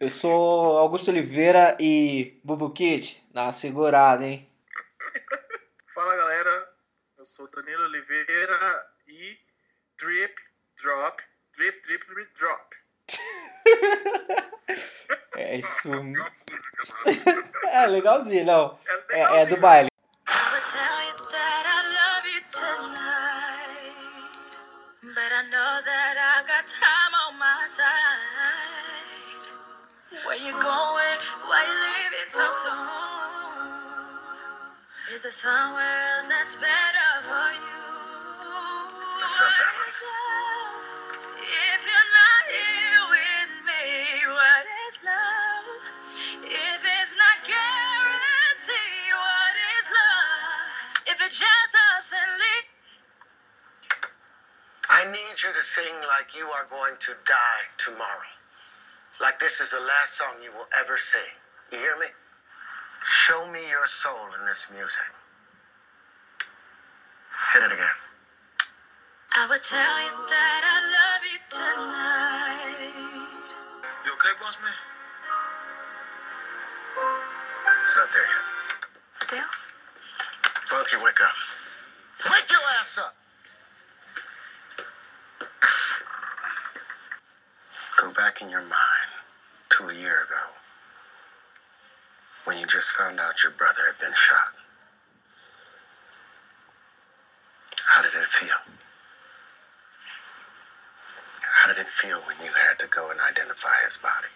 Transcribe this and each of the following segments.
Eu sou Augusto Oliveira e Bubu Kid, uma segurada, hein? Fala galera, eu sou Danilo Oliveira e Drip, Drop, Drip, Drip, Drip, Drop. É isso. É legalzinho, não. É, É, é do baile. I would tell you that I love you tonight. But I know that I've got time on my side. Where you going? Why you leaving so soon? Is there somewhere else that's better for you? What bad. love? If you're not here with me, what is love? If it's not guaranteed, what is love? If it just ups and leaves. I need you to sing like you are going to die tomorrow. Like this is the last song you will ever sing. You hear me? Show me your soul in this music. Hit it again. I would tell you that I love you tonight. You okay, boss man? It's not there yet. Still? Funky, wake up. Wake your ass up! Go back in your mind to a year ago when you just found out your brother had been shot. How did it feel? How did it feel when you had to go and identify his body?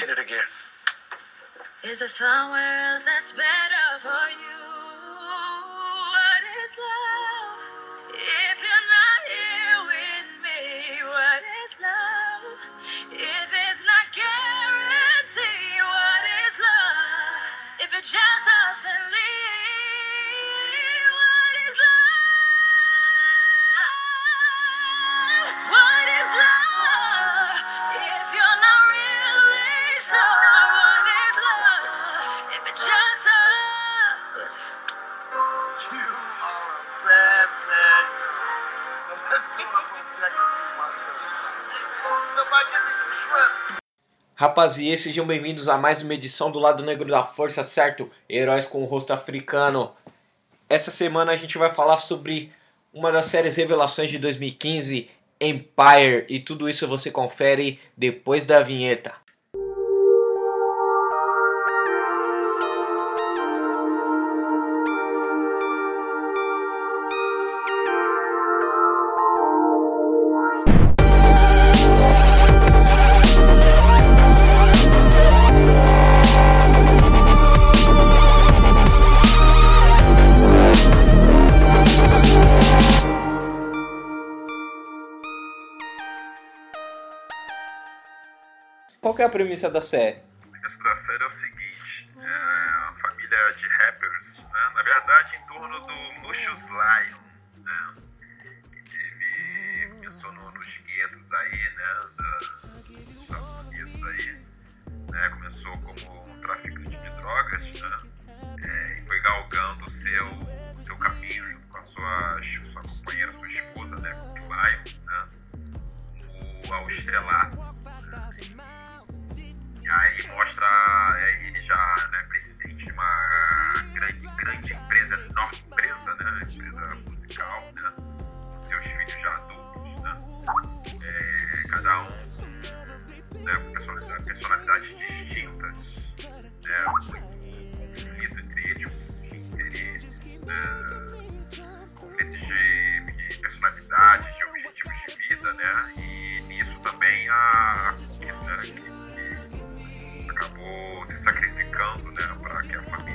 Hit it again. Is there somewhere else that's better for you? Somebody give me some shrimp. Rapaziê, sejam bem-vindos a mais uma edição do Lado Negro da Força, certo? Heróis com o rosto africano. Essa semana a gente vai falar sobre uma das séries revelações de 2015, Empire, e tudo isso você confere depois da vinheta. Que é a premissa da série? Essa da série é o seguinte: é família de rappers, né? na verdade, em torno do Lucius Lyon, né? que teve, começou no- nos guetos aí, né? da- dos Estados Unidos aí, né? começou como um traficante de drogas, né? É, e foi galgando o seu, o seu caminho junto com a sua, sua companheira, sua esposa, né? Lyon, né? o, ao né? E aí mostra é, ele já né, presidente de uma grande, grande empresa, enorme empresa, né? Empresa musical, né? Com seus filhos já adultos, né? É, cada um com né, com personalidade- personalidades distintas, né? Conflito entre eles, de interesses, né? Conflitos de, de personalidade, de objetivos de vida, né? E nisso também a se sacrificando né, para que a família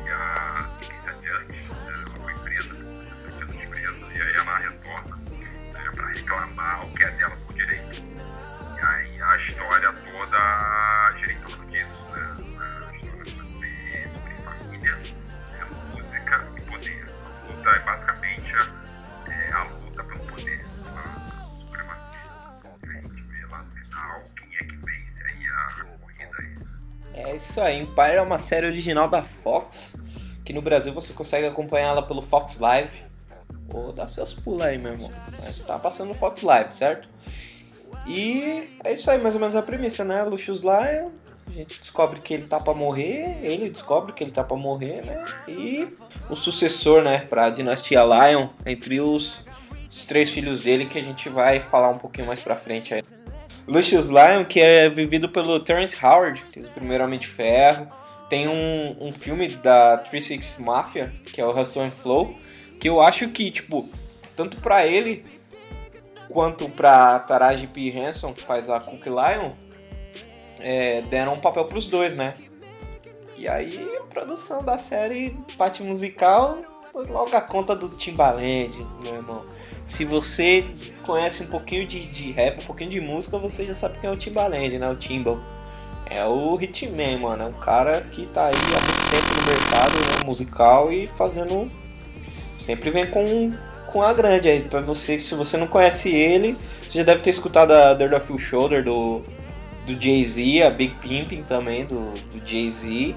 isso aí, Empire é uma série original da Fox, que no Brasil você consegue acompanhá-la pelo Fox Live. Ou dá seus pulos aí, meu irmão. Mas tá passando no Fox Live, certo? E é isso aí, mais ou menos a premissa, né? Lucius Lion, a gente descobre que ele tá pra morrer, ele descobre que ele tá pra morrer, né? E o sucessor, né, pra dinastia Lion, entre os, os três filhos dele, que a gente vai falar um pouquinho mais pra frente aí. Lucius Lion, que é vivido pelo Terence Howard, que fez o primeiro Homem de Ferro. Tem um, um filme da 36 Mafia, que é o Hustle and Flow, que eu acho que, tipo, tanto pra ele quanto pra Taraji P. Henson, que faz a Cook Lion, é, deram um papel pros dois, né? E aí a produção da série, parte musical, logo a conta do Timbaland, meu irmão. Se você conhece um pouquinho de, de rap, um pouquinho de música, você já sabe quem é o Timbaland, né? O Timbal. É o Hitman, mano. É um cara que tá aí há muito tempo no mercado né, musical e fazendo. Sempre vem com, com a grande aí. Pra você, se você não conhece ele, você já deve ter escutado a Dirt of Your Shoulder do, do Jay-Z, a Big Pimping também do, do Jay-Z.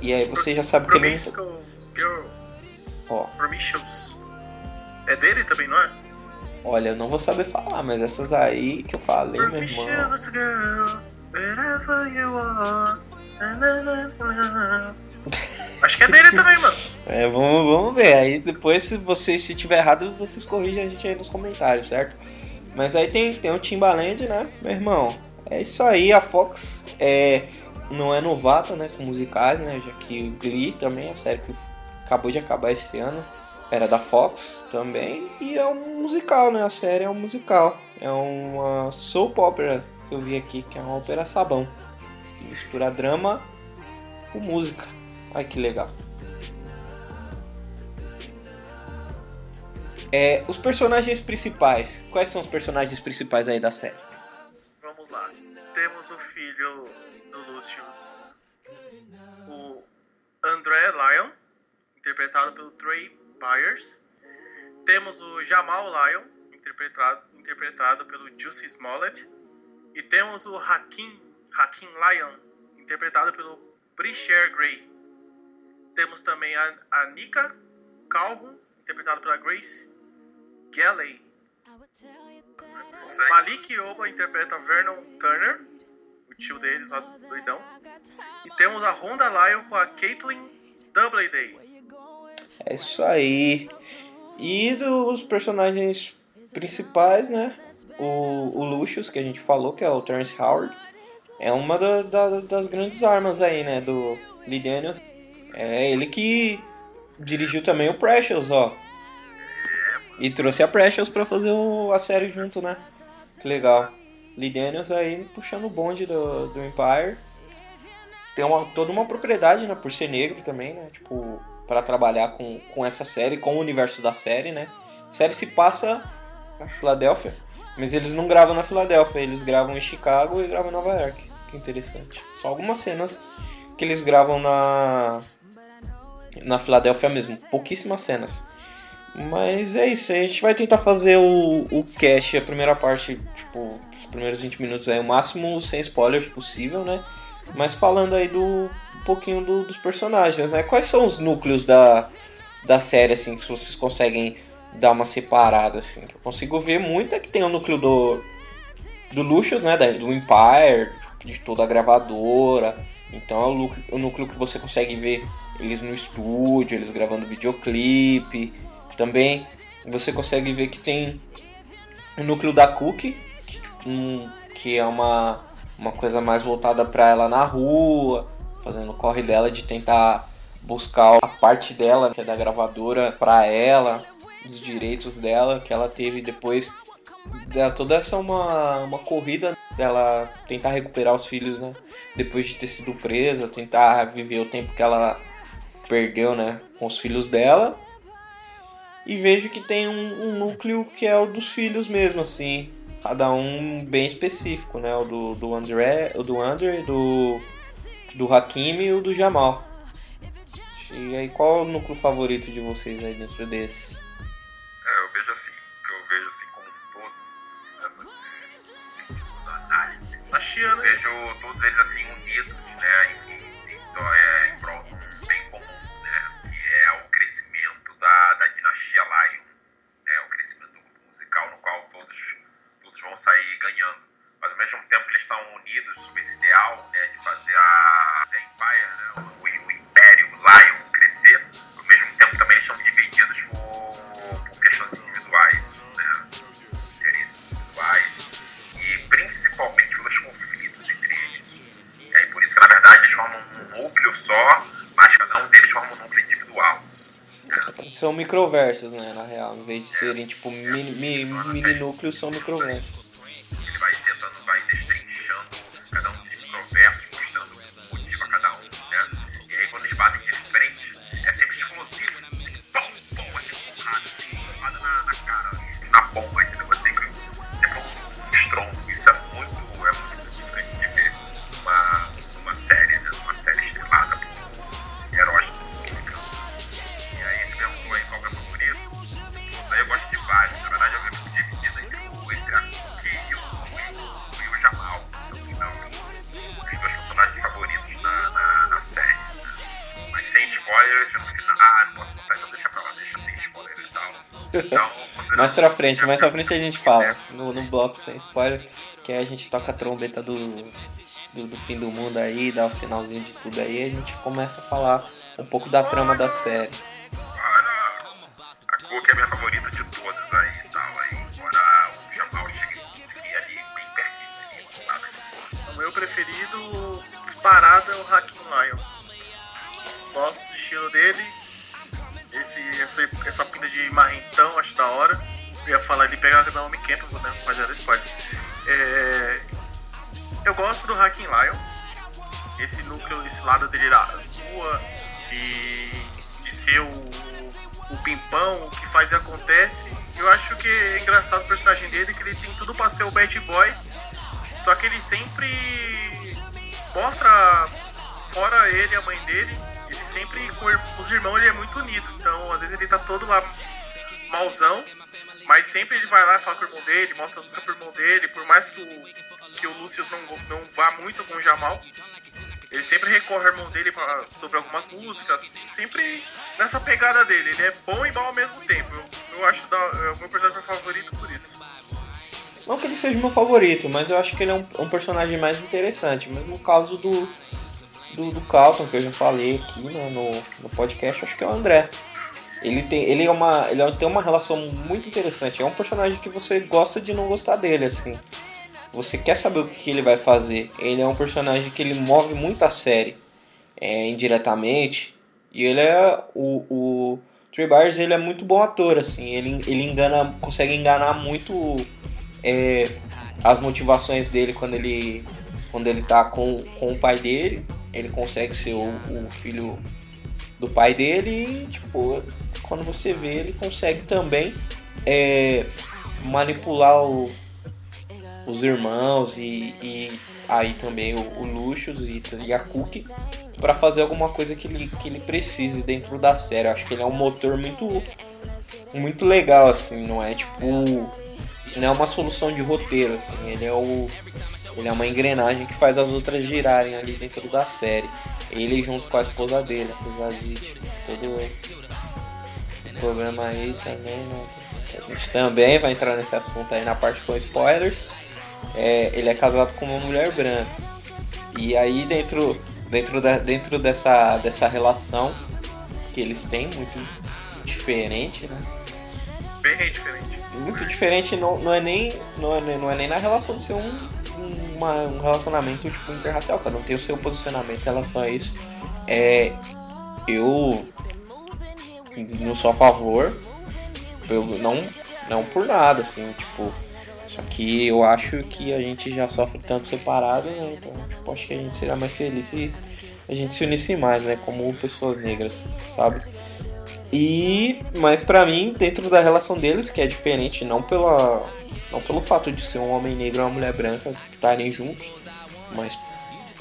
E aí você já sabe que ele. Ó. É dele também, não é? Olha, eu não vou saber falar, mas essas aí que eu falei, meu irmão. Acho que é dele também, mano. É, vamos, vamos ver. Aí depois, se você se tiver errado, vocês corrigem a gente aí nos comentários, certo? Mas aí tem, tem o Timbaland, né, meu irmão? É isso aí, a Fox é, não é novata, né, com musicais, né? Já que o Glee também, a série que acabou de acabar esse ano, era da Fox também. E é um musical, né? A série é um musical. É uma soap opera que eu vi aqui, que é uma ópera sabão. Que mistura drama com música. Ai que legal. É, os personagens principais. Quais são os personagens principais aí da série? Vamos lá. Temos o filho do Lucius, o André Lyon, interpretado pelo Trey Temos o Jamal Lyon, interpretado, interpretado pelo Juicy Smollett. E temos o Hakim, Hakim Lyon, interpretado pelo Brisher Gray. Temos também a, a Nika Calhoun, interpretada pela Grace Galley. Malik Yoba interpreta Vernon Turner, o tio deles lá, doidão. E temos a Honda Lyon com a Caitlyn Doubleday. É isso aí. E dos personagens principais, né? O, o Lucius, que a gente falou, que é o Terence Howard, é uma da- da- das grandes armas aí, né? Do Lee Daniels. É ele que dirigiu também o Precious, ó. E trouxe a Precious pra fazer o- a série junto, né? Que legal. Lee Daniels aí puxando o bonde do, do Empire. Tem uma, toda uma propriedade, né? Por ser negro também, né? Tipo, para trabalhar com, com essa série, com o universo da série, né? A série se passa na Filadélfia, mas eles não gravam na Filadélfia, eles gravam em Chicago e gravam em Nova York. Que interessante. Só algumas cenas que eles gravam na na Filadélfia mesmo, pouquíssimas cenas. Mas é isso, a gente vai tentar fazer o, o cast, a primeira parte, tipo, os primeiros 20 minutos aí, o máximo sem spoilers possível, né? Mas falando aí do pouquinho do- dos personagens, né? Quais são os núcleos da, da série, assim, que vocês conseguem dar uma separada, assim? Que eu consigo ver muito é que tem o núcleo do, do Lucius, né? Do Empire, de toda a gravadora. Então é o núcleo, o núcleo que você consegue ver eles no estúdio, eles gravando videoclipe. Também você consegue ver que tem o núcleo da Cookie, que, um, que é uma, uma coisa mais voltada para ela na rua, fazendo o corre dela de tentar buscar a parte dela, que é da gravadora, para ela, os direitos dela, que ela teve depois toda essa uma, uma corrida dela tentar recuperar os filhos, né? Depois de ter sido presa, tentar viver o tempo que ela perdeu, né? Com os filhos dela. E vejo que tem um, um núcleo que é o dos filhos mesmo, assim. Cada um bem específico, né? O do, do André, o do André, do, do Hakim e o do Jamal. E aí, qual é o núcleo favorito de vocês aí dentro desses? É, eu vejo assim, que eu vejo assim como um todo, né, a análise. Tá chiando, hein? vejo todos eles assim unidos, né, em, em, em, é, em prol de um bem comum, né, que é o crescimento da, da dinastia Lion, né, o crescimento do grupo musical no qual todos, todos vão sair ganhando mas ao mesmo tempo que eles estão unidos sob esse ideal né, de fazer a, Empire, né, o, o, Império, o Lion crescer, ao mesmo tempo também eles estão divididos por, por questões individuais, né, interesses individuais, e principalmente pelos conflitos entre eles. É por isso que, na verdade, eles formam um núcleo só, mas cada um deles forma um núcleo individual. São microversos, né, na real. Em vez de serem, tipo, mini, mini núcleos, são microversos cada um desses microversos, Mais pra frente, mais pra frente a gente fala. No, no bloco sem spoiler, que aí a gente toca a trombeta do, do, do fim do mundo aí, dá o sinalzinho de tudo aí, a gente começa a falar um pouco da trama da série. A Cook é minha favorita de todas aí e tal. Aí, embora o Jamal chegue ali bem pertinho ali. O meu preferido disparado é o Hacking Lion. Gosto do estilo dele. Esse, essa, essa pinta de marrentão, acho da hora. Eu ia falar ele pega Naomi Campbell, né? Mas era spoiler. É, eu gosto do Hacking Lion. Esse núcleo, esse lado dele da rua, de, de ser o, o pimpão, o que faz e acontece. Eu acho que é engraçado o personagem dele, que ele tem tudo pra ser o bad boy, só que ele sempre mostra, fora ele a mãe dele, ele sempre, com os irmãos, ele é muito unido. Então, às vezes ele tá todo lá mauzão, mas sempre ele vai lá e fala com o irmão dele, mostra a música pro irmão dele, por mais que o, que o Lucius não, não vá muito com o Jamal. Ele sempre recorre ao irmão dele pra- sobre algumas músicas, sempre nessa pegada dele. Ele é bom e mal ao mesmo tempo. Eu, eu acho da, é o meu personagem favorito por isso. Não que ele seja meu favorito, mas eu acho que ele é um, um personagem mais interessante. Mas no caso do, do, do Calton, que eu já falei aqui né, no, no podcast, acho que é o André. Ele tem, ele é uma, ele tem uma relação muito interessante. É um personagem que você gosta de não gostar dele, assim. Você quer saber o que ele vai fazer. Ele é um personagem que ele move muito a série é, indiretamente. E ele é. O, o Trey Byers ele é muito bom ator, assim. Ele, ele engana, consegue enganar muito é, as motivações dele quando ele, quando ele tá com, com o pai dele. Ele consegue ser o, o filho do pai dele e, tipo, quando você vê, ele consegue também é, manipular o, os irmãos e, e aí também o, o Lucius e, e a Cookie para fazer alguma coisa que ele, que ele precise dentro da série. Eu acho que ele é um motor muito muito legal assim, não é tipo não é uma solução de roteiro assim, ele é o ele é uma engrenagem que faz as outras girarem ali dentro da série. Ele junto com a esposa dele, apesar de tipo, todo programa aí também, né? A gente também vai entrar nesse assunto aí na parte com spoilers. É, ele é casado com uma mulher branca. E aí dentro, dentro, da, dentro dessa, dessa relação que eles têm, muito diferente, né? Bem diferente. Muito diferente não, não, é nem, não, é, não é nem na relação de ser um, um- uma- um relacionamento tipo, interracial, cada um tem o seu posicionamento em relação a isso. É, eu sou a favor, pelo, não, não por nada, assim, tipo. Só que eu acho que a gente já sofre tanto separado, né? Então, tipo, acho que a gente seria mais feliz se a gente se unisse mais, né? Como pessoas negras, sabe? E, mas pra mim, dentro da relação deles, que é diferente, não pela não pelo fato de ser um homem negro e uma mulher branca estarem juntos, mas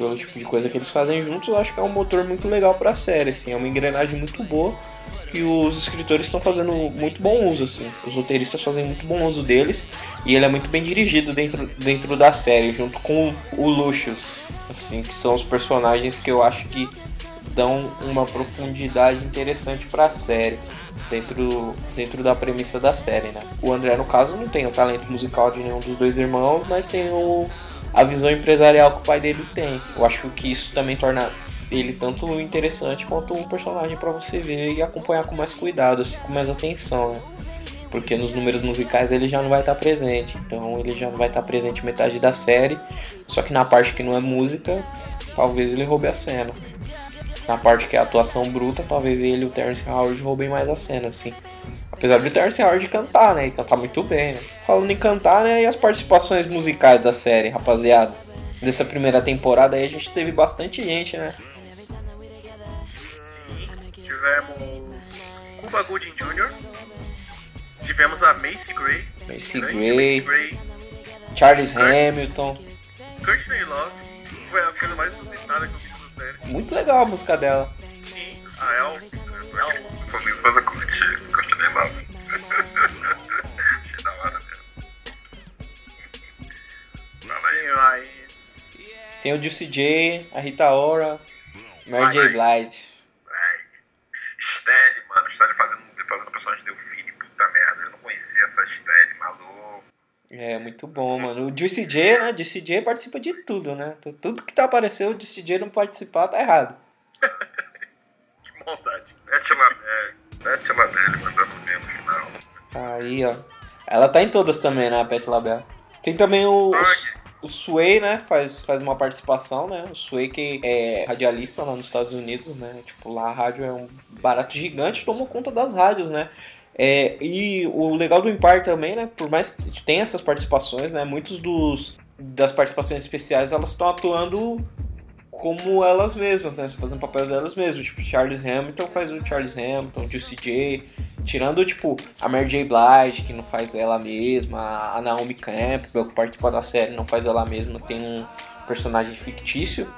pelo tipo de coisa que eles fazem juntos, eu acho que é um motor muito legal pra série, assim, é uma engrenagem muito boa que os escritores estão fazendo muito bom uso, assim. Os roteiristas fazem muito bom uso deles e ele é muito bem dirigido dentro, dentro da série, junto com o Lucius, assim, que são os personagens que eu acho que dão uma profundidade interessante para a série dentro, dentro da premissa da série, né? O André no caso não tem o talento musical de nenhum dos dois irmãos, mas tem o, a visão empresarial que o pai dele tem. Eu acho que isso também torna ele tanto interessante quanto um personagem para você ver e acompanhar com mais cuidado, assim, com mais atenção, né? Porque nos números musicais ele já não vai estar presente, então ele já não vai estar presente metade da série, só que na parte que não é música, talvez ele roube a cena. na parte que é atuação bruta, talvez ele e o Terence Howard roubem mais a cena, assim. Apesar de o Terence Howard cantar, né? E cantar muito bem, né? Falando em cantar, né? E as participações musicais da série, rapaziada. Dessa primeira temporada aí a gente teve bastante gente, né? Sim, tivemos Cuba Gooding Jr., tivemos a Macy Gray, Macy Gray. Macy Gray, Charles Kurt- Hamilton. Courtney Love, foi a coisa mais inusitada que eu vi nessa série. Muito legal a música dela. Sim, a El, Falando isso, mas eu curti, curti bem lá. Achei da hora mesmo. Fala aí. tem mais... Tem o Juicy J, a Rita Ora, Mary J. Blige. Stelle, mano, Stelle fazendo, fazendo a personagem de Delfine, puta merda. Eu não conhecia essa Stelle, maluco. É, muito bom, mano. O Juicy J, né? Juicy J participa de tudo, né? Tudo que tá aparecendo, o Juicy J não participar, tá errado. Maldade. Bete Labelle, Bete Labelle mandando bem no final. Aí, ó. Ela tá em todas também, né, a Pet Labelle. Tem também o, o, o Sway, né? Faz, faz uma participação, né? O Sway que é radialista lá nos Estados Unidos, né? Tipo, lá a rádio é um barato gigante, tomou conta das rádios, né? É, e o legal do Impar também, né? Por mais que tenha essas participações, né? Muitos dos das participações especiais elas estão atuando como elas mesmas, né? Fazendo papel delas mesmas. Tipo, Charles Hamilton faz o Charles Hamilton, Juicy J. Tirando, tipo, a Mary J. Blige, que não faz ela mesma. A Naomi Campbell, que participa da série, não faz ela mesma. Tem um personagem fictício.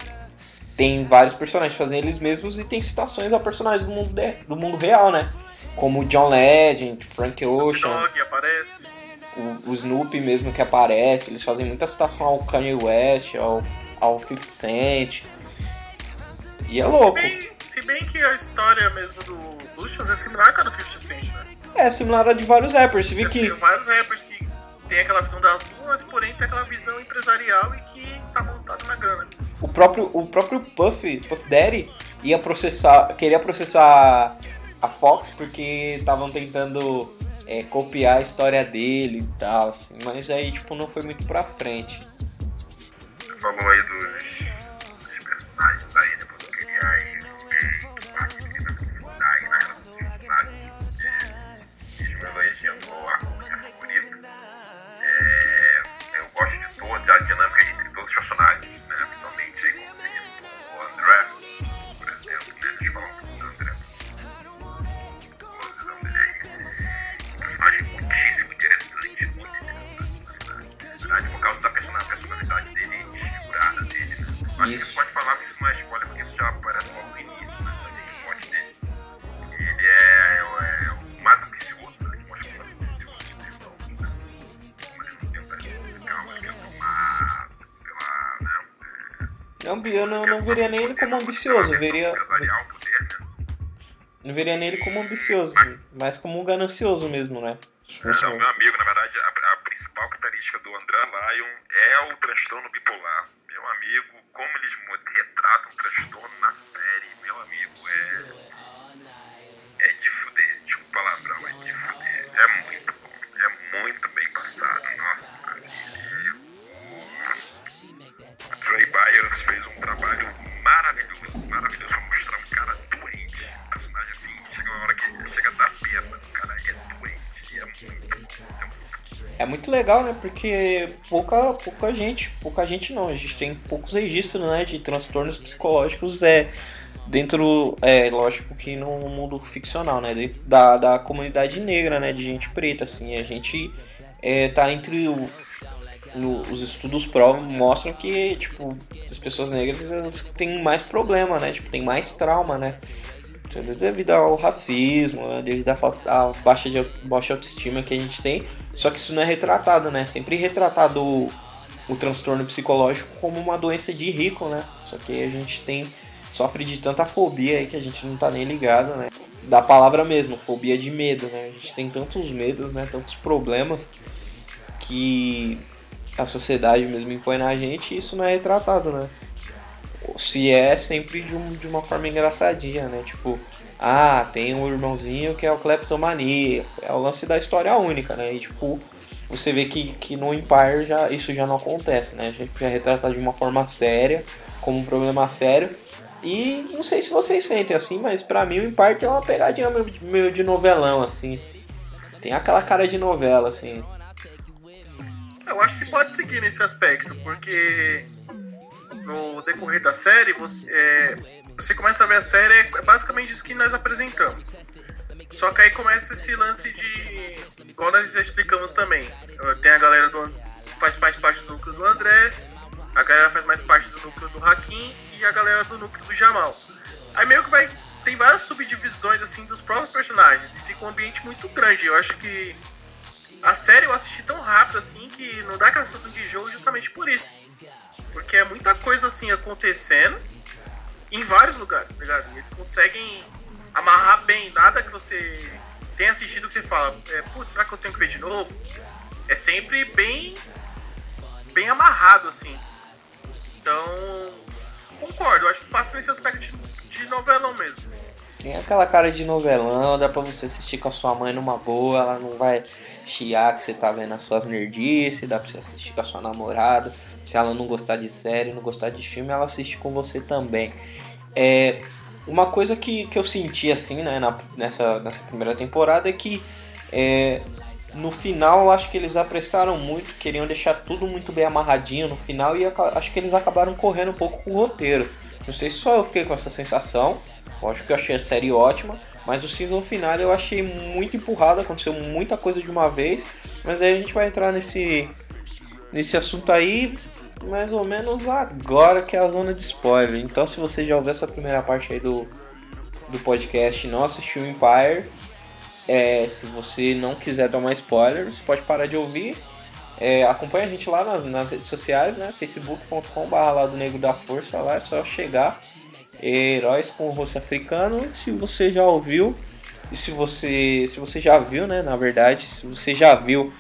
Tem vários personagens fazendo eles mesmos e tem citações a personagens do mundo, de- do mundo real, né? Como o John Legend, Frank Ocean, Dog aparece. o, o Snoopy mesmo que aparece. Eles fazem muita citação ao Kanye West, ao, ao 50 Cent. E é louco. Se bem, se bem que a história mesmo do Lucius é similar a do 50 Cent, né? É similar a de vários rappers. Você vê Assim, que vários rappers que tem aquela visão das ruas, porém tem aquela visão empresarial e que tá montado na grana. o próprio, o próprio Puff, Puff Daddy, ia processar, queria processar a Fox porque estavam tentando é, copiar a história dele e tal, assim, mas aí tipo não foi muito pra frente. Falou aí dos eu não, não veria nem ele como ambicioso, eu veria, né? não veria nem ele como ambicioso, mas como um ganancioso mesmo, né? Então, meu amigo, na verdade, a, a principal característica do André Lyon é o transtorno bipolar. Meu amigo, como eles retratam o transtorno na série, meu amigo, é. É de fuder, desculpa o palavrão, é de fuder. É muito É muito legal, né? Porque pouca, pouca gente, pouca gente não, a gente tem poucos registros, né, de transtornos psicológicos é dentro, é lógico que no mundo ficcional, né, da, da comunidade negra, né, de gente preta, assim, a gente é, tá entre o, no- os estudos provam mostram que tipo as pessoas negras elas têm mais problema, né, tipo tem mais trauma, né, devido ao racismo, né, devido à falta- à baixa, de, baixa autoestima que a gente tem. Só que isso não é retratado, né? Sempre retratado o, o transtorno psicológico como uma doença de rico, né? Só que a gente tem sofre de tanta fobia aí que a gente não tá nem ligado, né? Da palavra mesmo, fobia de medo, né? A gente tem tantos medos, né? Tantos problemas que a sociedade mesmo impõe na gente e isso não é retratado, né? Se é sempre de, um- de uma forma engraçadinha, né? Tipo, ah, tem um irmãozinho que é o kleptomania. É o lance da história única, né? E tipo, você vê que, que no Empire já, isso já não acontece, né? A gente já retratado de uma forma séria, como um problema sério. E não sei se vocês sentem assim, mas pra mim o Empire é uma pegadinha meio de novelão, assim. Tem aquela cara de novela, assim. Eu acho que pode seguir nesse aspecto, porque no decorrer da série, você, é, você começa a ver a série, é basicamente isso que nós apresentamos. Só que aí começa esse lance de. Igual nós já explicamos também. Tem a galera do. faz mais parte do núcleo do André, a galera faz mais parte do núcleo do Hakim e a galera do núcleo do Jamal. Aí meio que vai. Tem várias subdivisões assim dos próprios personagens e fica um ambiente muito grande. Eu acho que a série eu assisti tão rápido assim que não dá aquela sensação de jogo justamente por isso. Porque é muita coisa assim acontecendo em vários lugares, tá ligado? Eles conseguem amarrar bem, nada que você tenha assistido que você fala, é, putz, será que eu tenho que ver de novo? É sempre bem bem amarrado, assim. Então, concordo, acho que passa nesse aspecto de, de novelão mesmo. Tem aquela cara de novelão, dá pra você assistir com a sua mãe numa boa, ela não vai chiar que você tá vendo as suas nerdices, dá pra você assistir com a sua namorada. Se ela não gostar de série, não gostar de filme, ela assiste com você também. É, uma coisa que, que eu senti assim, né, na, nessa, nessa primeira temporada é que é, no final eu acho que eles apressaram muito, queriam deixar tudo muito bem amarradinho no final e acho que eles acabaram correndo um pouco com o roteiro. Não sei se só eu fiquei com essa sensação, eu acho que eu achei a série ótima, mas o season final eu achei muito empurrado, aconteceu muita coisa de uma vez, mas aí a gente vai entrar nesse, nesse assunto aí mais ou menos agora que é a zona de spoiler. Então se você já ouviu essa primeira parte aí do, do podcast e não assistiu Empire, é, se você não quiser tomar spoiler, você pode parar de ouvir. É, acompanha a gente lá nas, nas redes sociais, né? facebook.com.br lá do Negro da Força, lá é só chegar. Heróis com o rosto africano. Se você já ouviu, e se você, se você já viu, né? Na verdade, se você já viu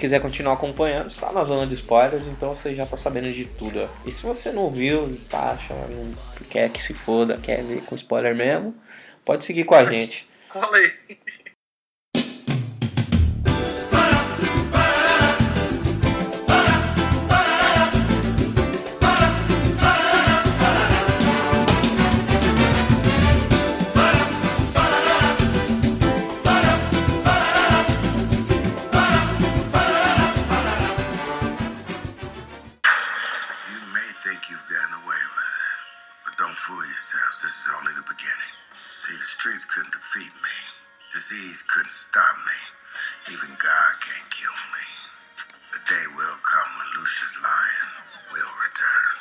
quiser continuar acompanhando, está na zona de spoilers, então você já está sabendo de tudo. E se você não viu, tá achando, quer que se foda, quer ver com spoiler mesmo, pode seguir com a gente. Cola aí. Streets couldn't defeat me. Disease couldn't stop me. Even God can't kill me. The day will come when Lucius Lion will return.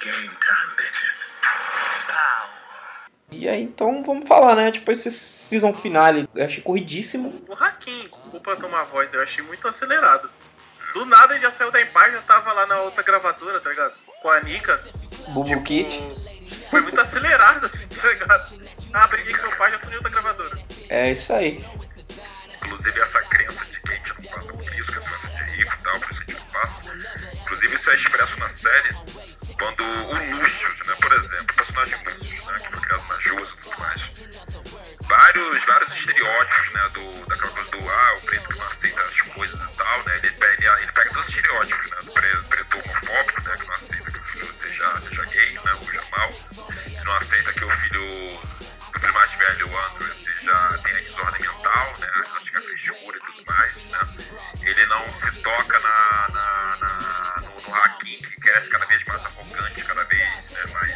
Game time, bitches. Pow. E aí, então vamos falar, né? Tipo, esse season finale, eu achei corridíssimo. O Hakim, desculpa tomar a voz, eu achei muito acelerado. Do nada ele já saiu da Empire, já tava lá na outra gravadora, tá ligado? Com a Nika. Bubu Kit. Foi muito acelerado, assim, tá ligado? Ah, briguei com meu pai, já tô em outra gravadora. É isso aí. Inclusive essa crença de que a gente não passa por isso, que é doença de rico e tal, por isso que a gente não passa. Inclusive isso é expresso na série quando o Lucius, né, por exemplo, o personagem Lucius, né, que foi criado na Jus e tudo mais. Vários, vários estereótipos, né, do, daquela coisa do, ah, o preto que não aceita as coisas e tal, né, ele, ele, ele pega todos os estereótipos, né, do pre- preto homofóbico, né, que não aceita que o filho seja, seja gay, né, o Jamal, que não aceita que o filho, o filho mais velho, o Andrew, seja, tenha desordem mental, né, acho que é frescura e tudo mais, né, ele não se toca na, na, na- no, no Hakim, que cresce cada vez mais arrogante, cada vez né, mais é,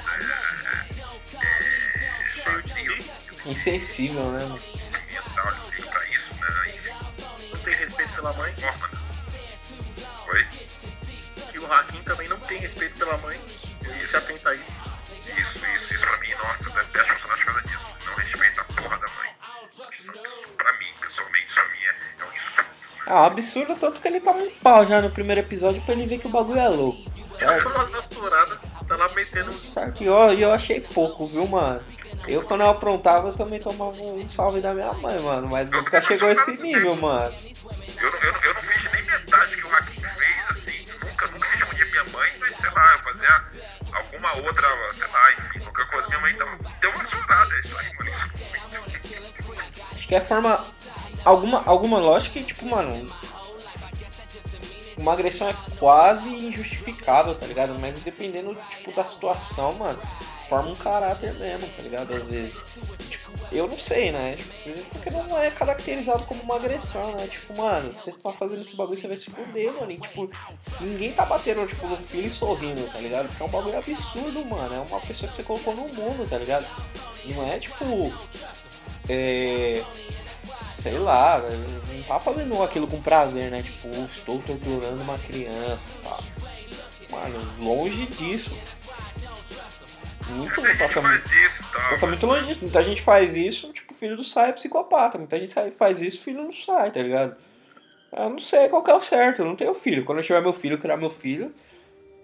é, é, Cheio de vazio, si. Insensível, né? mano? conhecimento e tal, ele liga pra isso, né, enfim, Não tem respeito pela mãe. forma, né. Oi? Que o Hakim também não tem respeito pela mãe. Ele se atenta a. Isso, É um absurdo, tanto que ele toma um pau já no primeiro episódio pra ele ver que o bagulho é louco. Ele toma umas vassuradas, tá lá metendo uns. Certo? E eu, eu achei pouco, viu, mano? Eu, quando eu aprontava, eu também tomava um salve da minha mãe, mano. Mas nunca chegou a esse nível, mano. Eu, não- eu, eu não fiz nem metade que o Hakim fez, assim. Nunca, nunca a minha mãe, mas sei lá, eu fazia alguma outra, sei lá, enfim, qualquer coisa. Minha mãe deu, deu uma chorada, é isso aí, mano. Isso muito. Acho que é a forma. Alguma, alguma lógica que, tipo, mano. Uma agressão é quase injustificável, tá ligado? Mas dependendo, tipo, da situação, mano, forma um caráter mesmo, tá ligado? Às vezes. Tipo, eu não sei, né? Tipo, porque não é caracterizado como uma agressão, né? Tipo, mano, você tá fazendo esse bagulho, você vai se fuder, mano. E, tipo, ninguém tá batendo, tipo, no filho e sorrindo, tá ligado? Porque é um bagulho absurdo, mano. É uma pessoa que você colocou no mundo, tá ligado? Não é, tipo... É sei lá, não tá fazendo aquilo com prazer, né? Tipo, estou torturando uma criança, tá? Mano, longe disso. Muito, Muita gente passa, faz isso, tá? passa muito longe disso. Muita gente faz isso, tipo, filho do sai é psicopata. Muita gente faz isso, filho não sai, tá ligado? Eu não sei qual que é o certo, eu não tenho filho. Quando eu tiver meu filho, criar meu filho,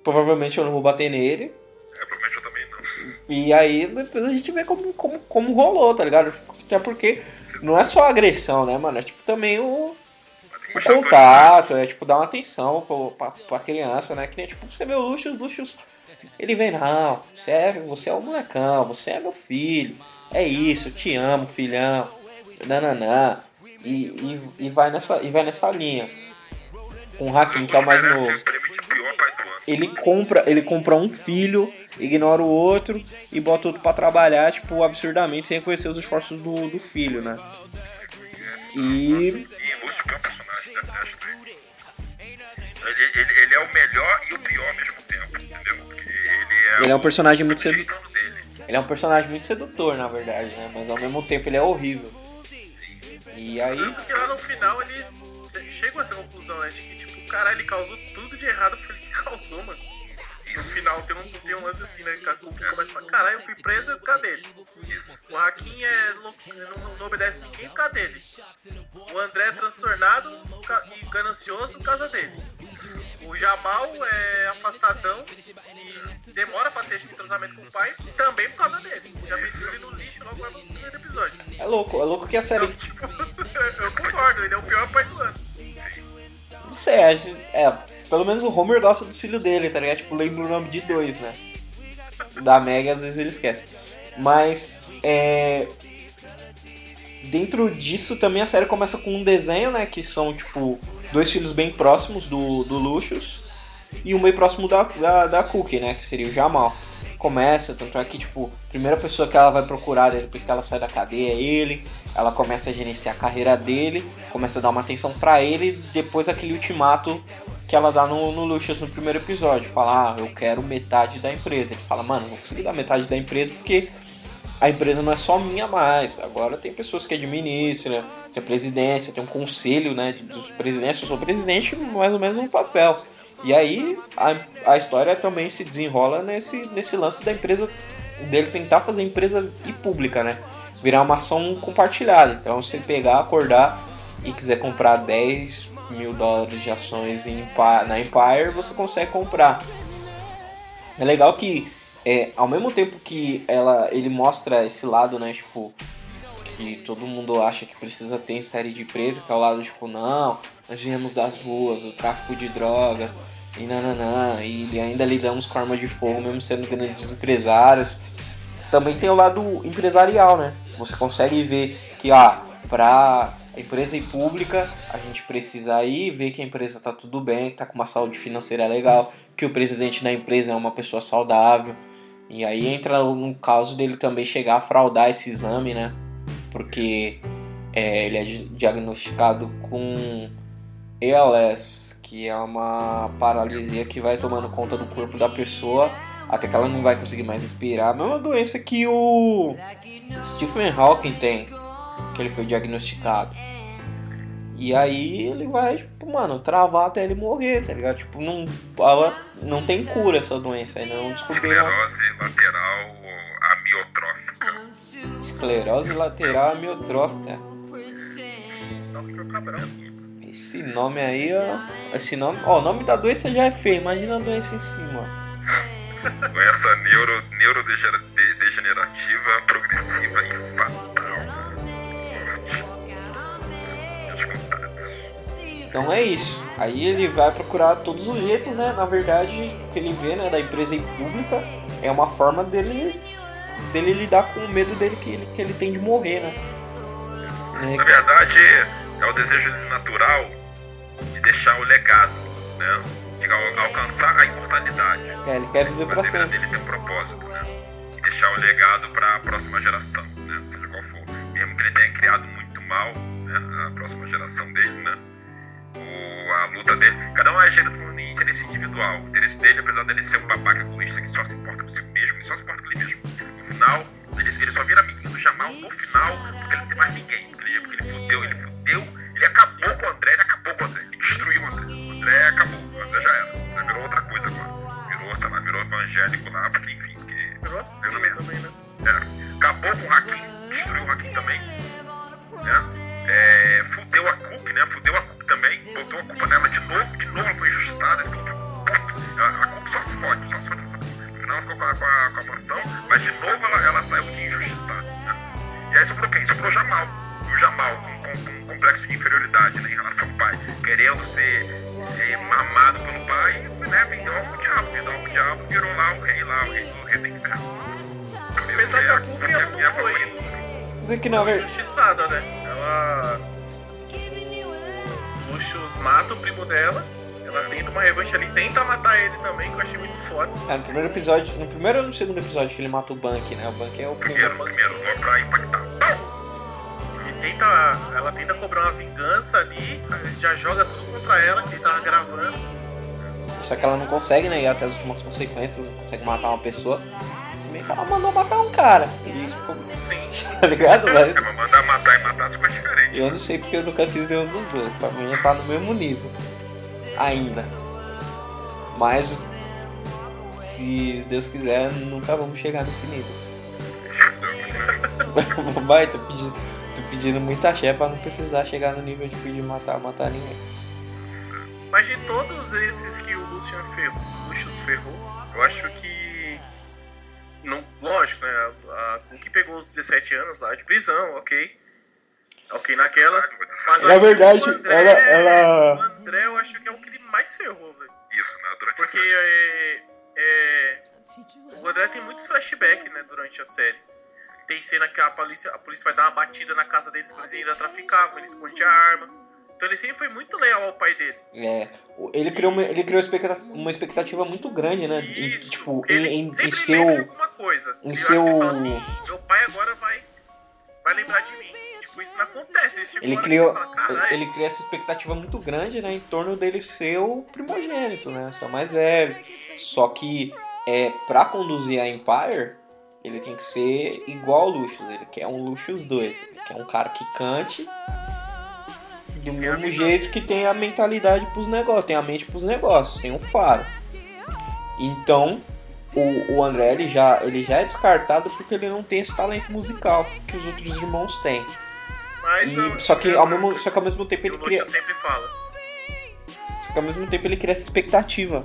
provavelmente eu não vou bater nele. É, provavelmente eu também não. E aí depois a gente vê como, como, como rolou, tá ligado? Até porque não é só agressão, né, mano? É tipo também o, contato, é tipo dar uma atenção pro, pra, pra criança, né? Que nem tipo, você vê o Luxus, Luxus. Ele vem, não, você é, você é o molecão, você é meu filho. É isso, eu te amo, filhão. Nananã. E, e, e, vai nessa, e vai nessa linha. Com o Hakim, que é o mais novo ano. ele compra, ele compra um filho, ignora o outro e bota outro pra trabalhar, tipo, absurdamente, sem reconhecer os esforços do, do filho, né? E ele. Ele, ele, é o melhor e o pior ao mesmo tempo, entendeu? Porque ele é, ele é um o- personagem muito o sedutor. Ele é um personagem muito sedutor, na verdade, né? Mas ao mesmo tempo ele é horrível. E aí. Porque lá no final eles che- chegam a essa conclusão, né? De que, tipo, caralho, ele causou tudo de errado, foi ele que causou, mano. E no final tem um, tem um lance assim, né? Que a Kuki começa a falar, caralho, eu fui presa, cadê ele? O Hakim é louco, não, não obedece ninguém, cadê ele? O André é transtornado e ganancioso, casa dele. O Jamal é afastadão e demora pra ter esse entrosamento com o pai, também por causa dele. Já meteu ele no lixo logo no primeiro episódio. É louco, é louco que a série. Então, tipo, eu concordo, ele é o pior pai do ano. Não sei, é. Pelo menos o Homer gosta do filho dele, tá ligado? Tipo, lembra o nome de dois, né? Da Meg às vezes ele esquece. Mas, é. Dentro disso também a série começa com um desenho, né? Que são, tipo, dois filhos bem próximos do, do Lucius e um bem próximo da, da, da Cookie, né? Que seria o Jamal. Começa, tanto é que, tipo, a primeira pessoa que ela vai procurar depois que ela sai da cadeia é ele. Ela começa a gerenciar a carreira dele, começa a dar uma atenção pra ele, depois aquele ultimato que ela dá no, no Lucius no primeiro episódio. Fala, ah, eu quero metade da empresa. Ele fala, mano, não consigo dar metade da empresa porque a empresa não é só minha mais. Agora tem pessoas que administram, tem a presidência, tem um conselho, né, dos presidentes. Eu sou presidente, mais ou menos um papel. E aí a, a história também se desenrola nesse, nesse lance da empresa, dele tentar fazer empresa ir pública, né? Virar uma ação compartilhada. Então se pegar, acordar e quiser comprar 10 mil dólares de ações em, na Empire, você consegue comprar. É legal que é, ao mesmo tempo que ela, ele mostra esse lado, né, tipo, que todo mundo acha que precisa ter em série de preto, que é o lado, tipo, não, nós viemos das ruas, o tráfico de drogas, e nananã, e ainda lidamos com arma de fogo, mesmo sendo grandes empresários. Também tem o lado empresarial, né? Você consegue ver que, ah, pra empresa ir pública, a gente precisa aí ver que a empresa tá tudo bem, tá com uma saúde financeira legal, que o presidente da empresa é uma pessoa saudável. E aí entra no caso dele também chegar a fraudar esse exame, né? Porque é, ele é di- diagnosticado com ALS, que é uma paralisia que vai tomando conta do corpo da pessoa até que ela não vai conseguir mais respirar. A mesma doença que o Stephen Hawking tem, que ele foi diagnosticado. E aí ele vai, tipo, mano, travar até ele morrer, tá ligado? Tipo, não, ela, não tem cura essa doença, ainda não descobriram. Esclerose lateral amiotrófica. Esclerose lateral amiotrófica. Esse nome aí, ó. Esse nome. Ó, o nome da doença já é feio, imagina a doença em cima. Doença neuro, neurodegenerativa, progressiva e fatal. Então é isso. Aí ele vai procurar todos os jeitos, né? Na verdade, o que ele vê, né, da empresa pública é uma forma dele dele lidar com o medo dele que ele, que ele tem de morrer, né? Né? Na verdade, é o desejo natural de deixar o legado, né? al- alcançar a imortalidade. É, ele quer viver pra Mas a vida sempre. dele tem um propósito, né? E deixar o legado para a próxima geração, né? Seja qual for. Mesmo que ele tenha criado muito né? A próxima geração dele, né? O, a luta dele. Cada um age por interesse individual. O interesse dele, apesar dele ser um babaca egoísta que só se importa com si mesmo, ele só se importa com ele mesmo. No final, ele, ele só vira amiguinho do Jamal no final, porque ele não tem mais ninguém. Porque ele, porque ele fudeu, ele fudeu, ele acabou com o André, ele acabou com o André, ele destruiu o André. O André acabou, o André já era. André virou outra coisa agora. Virou, sei lá, virou evangélico lá, porque enfim, porque Virou assassino também, né? é, acabou com o Hakim, destruiu o Hakim também. Né? É, fudeu a Cook, né? Fudeu a Cook também, botou a culpa nela de novo, de novo ela foi injustiçada, então eu fico puto. A, a Cook só se fode, só se fode nessa porra. No final ela ficou com a, com a, com a mansão, mas de novo ela, ela saiu de injustiçada. Né? E aí sobrou quem? Sobrou o Jamal. O Jamal, com, com, com um complexo de inferioridade né, em relação ao pai, querendo ser, ser mamado pelo pai, né? Vendeu algo pro diabo, vendeu algo pro diabo, virou lá o rei lá, o rei, o rei do inferno. Apesar que a Cook é a minha favorita. Dizer que na verdade. injustiçada, né? Ela. Lucius mata o primo dela. Ela tenta uma revanche ali, tenta matar ele também, que eu achei muito foda. É, no primeiro episódio, no primeiro ou no segundo episódio que ele mata o Bank, né? O Bank é o Primeiro, primeiro. primeiro, pra impactar. E tenta. Ela tenta cobrar uma vingança ali, já joga tudo contra ela, que ele tava gravando. Só que ela não consegue, né? Ir até as últimas consequências, não consegue matar uma pessoa. Se bem que ela mandou matar um cara. E isso ficou. Sim. Tá ligado, velho? Mas mandar matar e matar ficou diferente. Eu não sei porque eu nunca fiz nenhum dos dois. Pra mim tá no mesmo nível. Ainda. Mas se Deus quiser, nunca vamos chegar nesse nível. Vai, tô pedindo, tô pedindo muita axé pra não precisar chegar no nível de pedir matar, matar ninguém. Mas de todos esses que o Lucian ferrou, Lucius ferrou, eu acho que. Não, lógico, né? A Cook pegou os 17 anos lá de prisão, ok. Ok naquelas. Mas Na que verdade, o André, ela- ela- O André eu acho que é o que ele mais ferrou, velho. Isso, né? Durante Porque a série. é, é, o André tem muitos flashbacks, né, durante a série. Tem cena que a polícia, a polícia vai dar uma batida na casa deles quando eles ainda traficavam, ele esconde a arma. Então ele sempre foi muito leal ao pai dele. É, ele criou, uma, ele criou uma expectativa muito grande, né? Em, Isso, tipo, porque em, ele em, em sempre seu. lembra de alguma coisa. em E eu seu- ele assim, meu pai agora vai, vai lembrar de mim. Tipo, isso não acontece. Ele hora criou, fala, "Caralho, ele cria essa expectativa muito grande, né, em torno dele ser o primogênito, né, ser o mais velho. Só que é para conduzir a Empire, ele tem que ser igual ao Lucius, ele quer um Lucius 2, ele quer um cara que cante do mesmo jeito que tem a mentalidade pros negócios, tem a mente pros negócios, tem um faro. Então, o, o André ele já, ele já é descartado porque ele não tem esse talento musical que os outros irmãos têm. Mas E- eu- só, que ao mesmo, só que ao mesmo tempo ele cria. Sempre fala. Só que ao mesmo tempo ele cria essa expectativa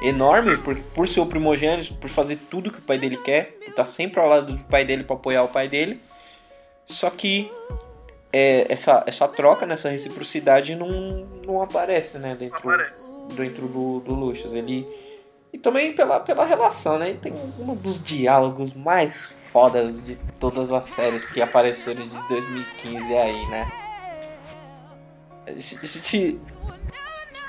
enorme por, por ser o primogênito, por fazer tudo que o pai dele quer, por estar sempre ao lado do pai dele para apoiar o pai dele. Só que é, essa, essa troca, nessa reciprocidade não, não aparece, né? Dentro, aparece. dentro do, do Lucius. Ele. E também pela, pela relação, né? Ele tem um dos diálogos mais fodas de todas as séries que apareceram de 2015 aí, né? A gente. a gente-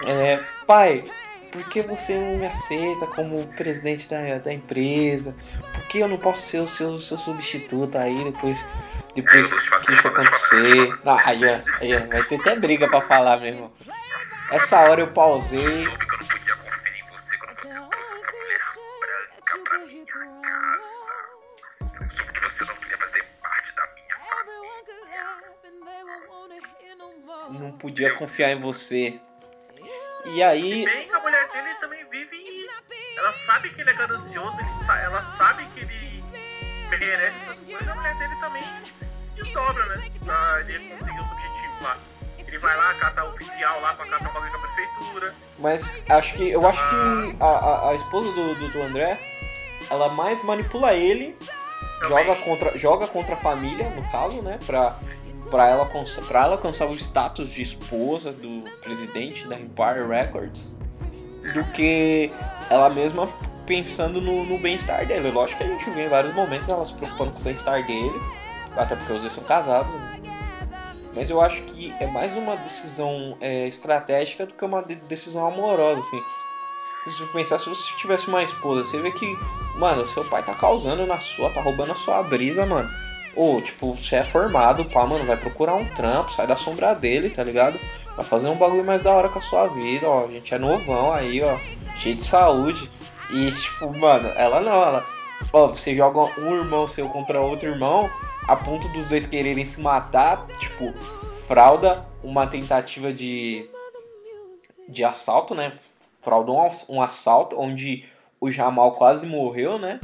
é, pai, por que você não me aceita como presidente da, da empresa? Por que eu não posso ser o seu, seu substituto aí depois, depois que isso acontecer? Aí, aí, vai ter até briga pra falar, meu irmão. Essa hora eu pausei. não podia confiar em você. E Se aí, bem que a mulher dele também vive. Ela sabe que ele é ganancioso, ela sabe que ele merece essas coisas, a mulher dele também se desdobra, né? Pra ele conseguir os objetivos lá. Ele vai lá, catar o oficial lá pra catar o bagulho da prefeitura. mas acho que eu acho que a, a, a esposa do, do, do André, ela mais manipula ele Também. joga contra, joga contra a família, no caso, né? Pra, pra, ela, pra ela alcançar o status de esposa do presidente da Empire Records do que ela mesma pensando no, no bem-estar dele. Lógico que a gente vê em vários momentos ela se preocupando com o bem-estar dele, até porque os dois são casados. né? Mas eu acho que é mais uma decisão é, estratégica do que uma de- decisão amorosa, assim. se você pensar, se você tivesse uma esposa, você vê que, mano, seu pai tá causando na sua, tá roubando a sua brisa, mano. Ou, tipo, você é formado, pá, mano, vai procurar um trampo, sai da sombra dele, tá ligado? Vai fazer um bagulho mais da hora com a sua vida, ó. A gente é novão aí, ó. Cheio de saúde. E, tipo, mano, ela não, ela. Ó, você joga um irmão seu contra outro irmão, a ponto dos dois quererem se matar, tipo, frauda uma tentativa de. de assalto, né? Frauda um, um assalto onde o Jamal quase morreu, né?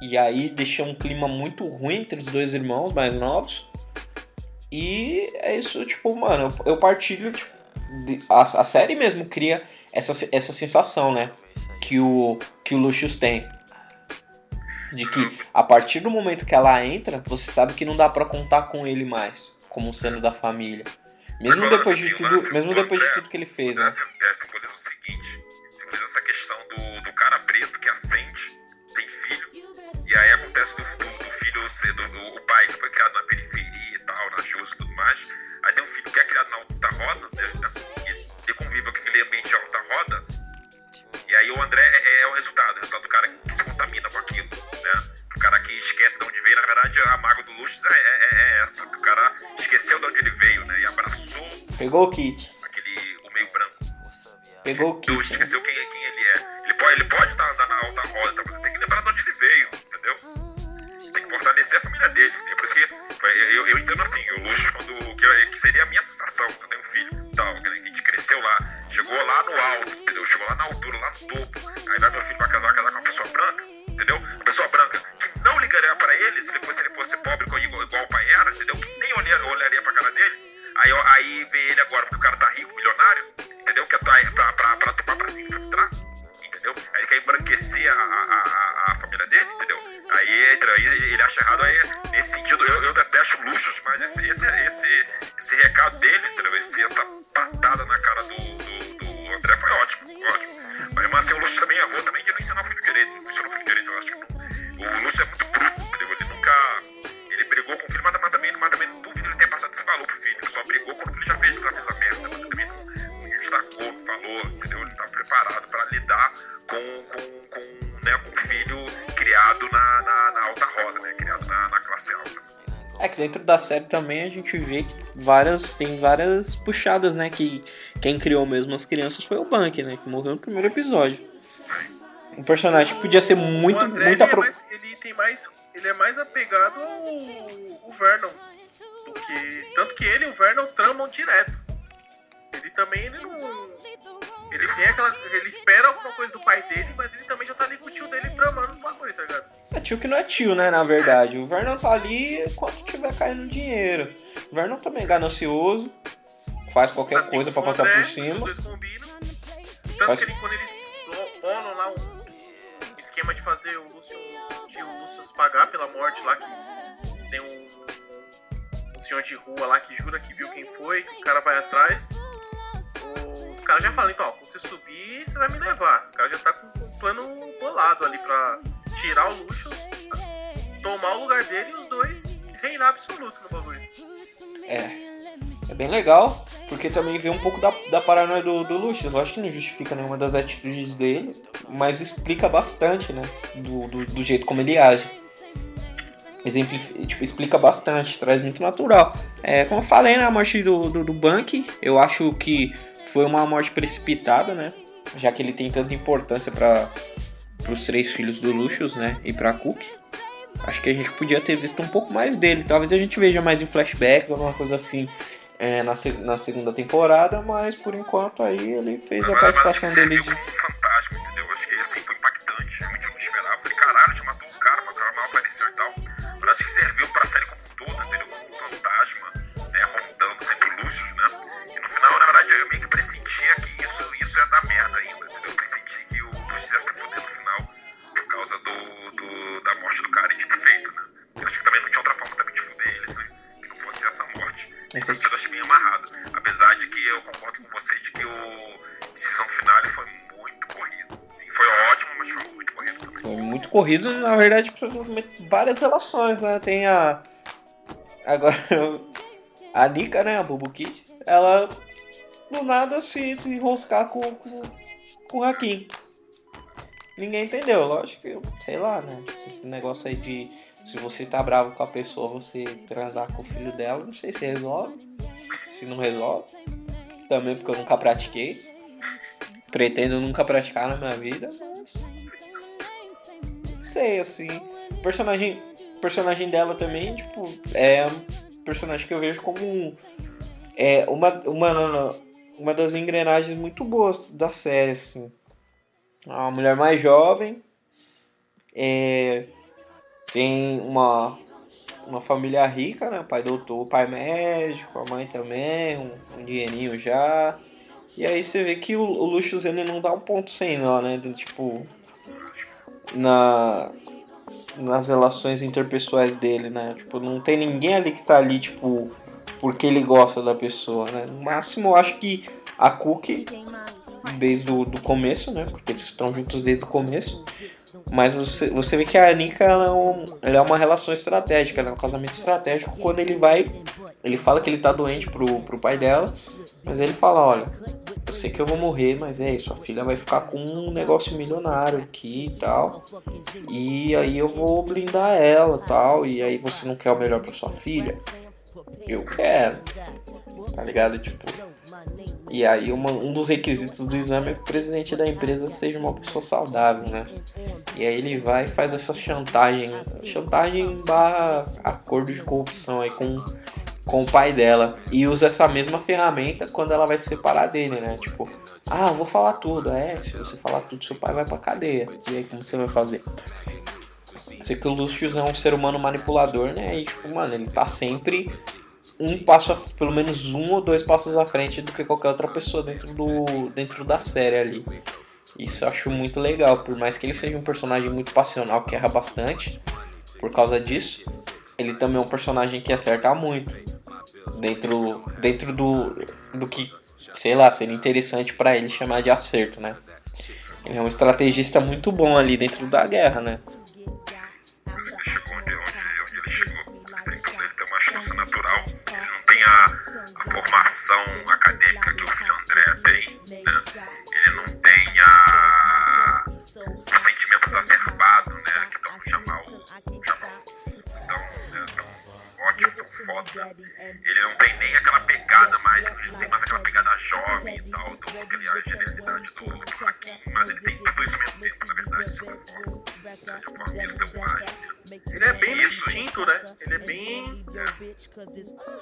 E aí deixou um clima muito ruim entre os dois irmãos mais novos. E é isso, tipo, mano, eu, partilho, tipo, a, a série mesmo cria essa, essa sensação, né? Que o, que o Lucius tem. De que a partir do momento que ela entra, você sabe que não dá pra contar com ele mais, como sendo da família. Mesmo depois de assim, tudo, lance mesmo depois de André, tudo que ele fez, É, né? é, simboliza o seguinte: simboliza essa questão do, do cara preto que acende, tem filho, e aí acontece do, do, do filho ser do, do- o pai que foi criado na periferia e tal, na Jus e tudo mais. Aí tem um filho que é criado na alta roda, né? E ele convive com aquele ambiente de alta roda. E aí o André é, é o resultado, é o resultado do cara que se contamina com aquilo, né? O cara que esquece de onde veio, na verdade a mágoa do luxo é, é- é essa, o cara esqueceu de onde ele veio, né? E abraçou Pegou o kit. aquele, o meio branco. Pegou o Tu kit. esqueceu quem, quem ele é. Ele pode ele pode estar andando na alta roda, tá? mas você tem que lembrar de onde ele veio, entendeu? Fortalecer a família dele. É por isso que eu, eu entendo assim, o luxo quando, que, eu- que seria a minha sensação, eu tenho um filho, tal, que a gente cresceu lá, chegou lá no alto, entendeu? Chegou lá na altura, lá no topo. Aí vai meu filho vai casar, casar com uma pessoa branca, entendeu? Uma pessoa branca que não ligaria pra ele se se ele fosse pobre igual, igual o pai era, entendeu? Que nem olharia, olharia pra cara dele. Aí, aí vê ele agora, porque o cara tá rico, milionário, entendeu? Que é pra, pra, pra, pra pra se infiltrar, entendeu? Aí ele quer embranquecer a, a, a, a família dele, entendeu? Aí, entra, aí ele acha errado aí, nesse sentido, eu, eu detesto luxos, mas esse, esse, esse, esse recado dele, entendeu? Esse, essa patada na cara do, do, do André foi ótimo, ótimo. Mas, assim, o Lúcio também errou também de não ensinar o filho direito, não ensinou o filho direito, eu acho que não. Dentro da série também a gente vê que várias, tem várias puxadas, né? Que quem criou mesmo as crianças foi o Bank, né? Que morreu no primeiro episódio. Um personagem que podia ser muito, o André, muito ele, é apro... mais, ele tem mais. Ele é mais apegado ao, ao Vernon. Do que, tanto que ele e o Vernon tramam direto. Ele também ele não. Ele tem aquela. Ele espera alguma coisa do pai dele, mas ele também já tá ali com o tio dele tramando os bagulho, tá ligado? É tio que não é tio, né? Na verdade. O Vernon tá ali quando tiver caindo dinheiro. O Vernon também é ganancioso. Faz qualquer Assim coisa pra passar por Os cima. dois combinam. Tanto Faz- que ele, quando eles bolam lá um, esquema de fazer o Lúcio, de o Lúcio pagar pela morte lá, que tem um, um senhor de rua lá que jura que viu quem foi, que os caras vão atrás. Os caras já falam, então, ó, quando você subir, você vai me levar. Os caras já tá com um plano bolado ali pra tirar o Luxo, tomar o lugar dele e os dois reinar absoluto no bagulho. É. É bem legal, porque também vê um pouco da, da paranoia do, do Lucius. Lógico que não justifica nenhuma das atitudes dele, mas explica bastante, né? Do, do, do jeito como ele age. Exemplifica, tipo, explica bastante, traz muito natural. É, como eu falei, né? A morte do, do, do Bank, eu acho que foi uma morte precipitada, né? Já que ele tem tanta importância para os três filhos do Lucius, né? E pra Cook. Acho que a gente podia ter visto um pouco mais dele. Talvez a gente veja mais em flashbacks, alguma coisa assim, é, na, na segunda temporada, mas por enquanto aí ele fez a participação dele serviu de. fantasma, entendeu? Acho que assim foi Realmente eu não esperava. Falei, caralho, já matou o cara, o cara mal apareceu e tal. Mas acho que serviu pra série como um todo, entendeu? Como um fantasma, né? Rondando sempre luxos, né? E no final, na verdade, eu meio que pressentia que isso, isso ia dar merda ainda, entendeu? Eu pressenti que o Luxos ia se fuder no final por causa do, do- da morte do cara e de feito, né? Eu acho que também não tinha outra forma também de fuder eles, né? Que não fosse essa morte. Nesse sentido, eu achei bem amarrado. Apesar de que eu concordo com você de que o season finale foi muito corrido. Sim, foi ótimo, mas foi muito corrido também. Foi muito corrido, na verdade, várias relações, né? Tem a. Agora, a Nika, né? A Bubu Kid, ela do nada se, se enroscar com, com, com o Hakim. Ninguém entendeu, lógico que, sei lá, né? Esse negócio aí de se você tá bravo com a pessoa, você transar com o filho dela, não sei se resolve. Se não resolve. Também porque eu nunca pratiquei. Pretendo nunca praticar na minha vida, mas. Sei, assim. Personagem, personagem dela também, tipo, é um personagem que eu vejo como um, é uma, uma, uma das engrenagens muito boas da série, assim. É uma mulher mais jovem, é, tem uma, uma família rica, né? O pai doutor, o pai médico, a mãe também, um, um dinheirinho já. E aí você vê que o, o Lucius ele não dá um ponto sem nó, né? Tipo, na, nas relações interpessoais dele, né? Tipo, não tem ninguém ali que tá ali, tipo, porque ele gosta da pessoa, né? No máximo, eu acho que a Cookie desde o do começo, né? Porque eles estão juntos desde o começo. Mas você, você vê que a Anika ela é, um, ela é uma relação estratégica, ela é um casamento estratégico quando ele vai. Ele fala que ele tá doente pro, pro pai dela, mas ele fala, olha, eu sei que eu vou morrer, mas é isso, sua filha vai ficar com um negócio milionário aqui e tal. E aí eu vou blindar ela tal. E aí você não quer o melhor pra sua filha? Eu quero. Tá ligado? Tipo, e aí uma, um dos requisitos do exame é que o presidente da empresa seja uma pessoa saudável, né? E aí ele vai e faz essa chantagem, chantagem barra acordo de corrupção aí com, com o pai dela. E usa essa mesma ferramenta quando ela vai se separar dele, né? Tipo, ah, vou falar tudo. É, se você falar tudo, seu pai vai pra cadeia. E aí como você vai fazer? Sei que o Lucius é um ser humano manipulador, né? E tipo, mano, ele tá sempre um passo, pelo menos um ou dois passos à frente do que qualquer outra pessoa dentro, do, dentro da série ali. Isso eu acho muito legal, por mais que ele seja um personagem muito passional, que erra bastante, por causa disso, ele também é um personagem que acerta muito dentro, dentro do, do que, sei lá, seria interessante para ele chamar de acerto, né? Ele é um estrategista muito bom ali dentro da guerra, né? Então chance natural. Ele não tem a, a formação acadêmica que o filho André tem. Né? Ele não tem a, os sentimentos acerbados, né? Que estão chamar o, chamar foda. Ele não tem nem aquela pegada mais, ele não tem mais aquela pegada jovem e tal, do, aquela genialidade do, do Hakim, mas ele tem tudo isso ao mesmo tempo, na verdade, de certa forma. De forma meio selvagem. Ele é bem Isso. instinto, né? Ele é bem.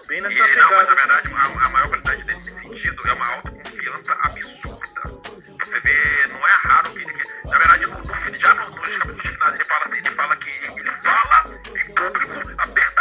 Bem E nessa ele, não, mas na pegada. verdade, a, a maior qualidade dele nesse sentido é uma autoconfiança absurda. Você vê, não é raro que ele. que- na verdade, no, no, já no- nos capítulos finais, ele fala assim: ele fala que ele, ele fala em público, abertamente,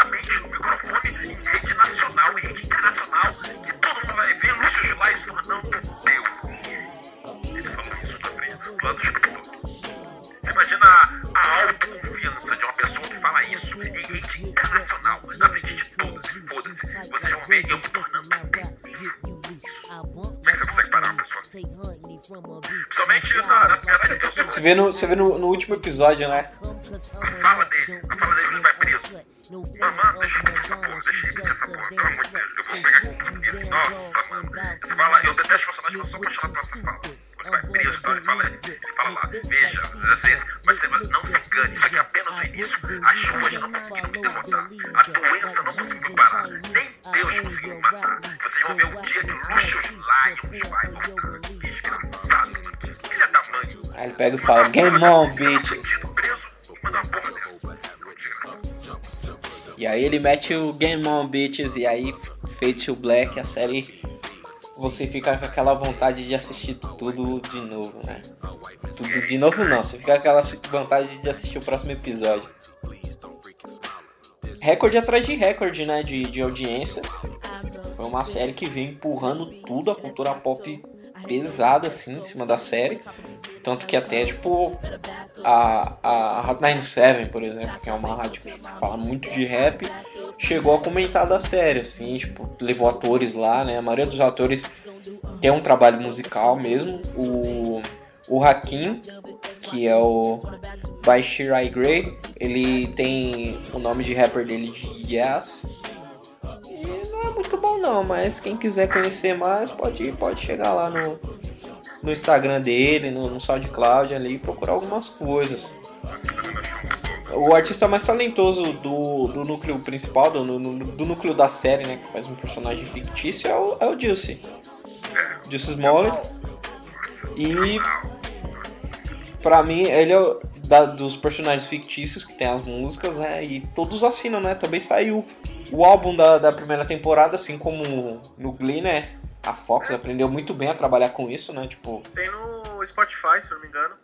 vê no, você vê no, no último episódio, né? Pega e fala, Game on, bitches. E aí ele mete o Game on, bitches, e aí Fade to Black, a série, você fica com aquela vontade de assistir tudo de novo, né? Tudo de novo não, você fica com aquela vontade de assistir o próximo episódio. Recorde atrás de recorde, né, de, de audiência. Foi uma série que veio empurrando tudo, a cultura pop pesada, assim, em cima da série. Tanto que até, tipo, a, a Hot 97, por exemplo, que é uma rádio que fala muito de rap, chegou a comentar da série, assim, tipo, levou atores lá, né? A maioria dos atores tem um trabalho musical mesmo. O, o Hakim, que é o Bashir I. Gray, ele tem o nome de rapper dele de Yes. E não é muito bom não, mas quem quiser conhecer mais pode, pode chegar lá no, no Instagram dele, no, no SoundCloud ali, e procurar algumas coisas. O artista mais talentoso do, do núcleo principal, do, no- do núcleo da série, né, que faz um personagem fictício, é o, é o Juicy. Juicy Smollett. E pra mim, ele é o, da- dos personagens fictícios que tem as músicas, né? E todos assinam, né? Também saiu o álbum da, da primeira temporada, assim como no Glee, né? A Fox aprendeu muito bem a trabalhar com isso, né? Tipo, Tem no Spotify, se eu não me engano.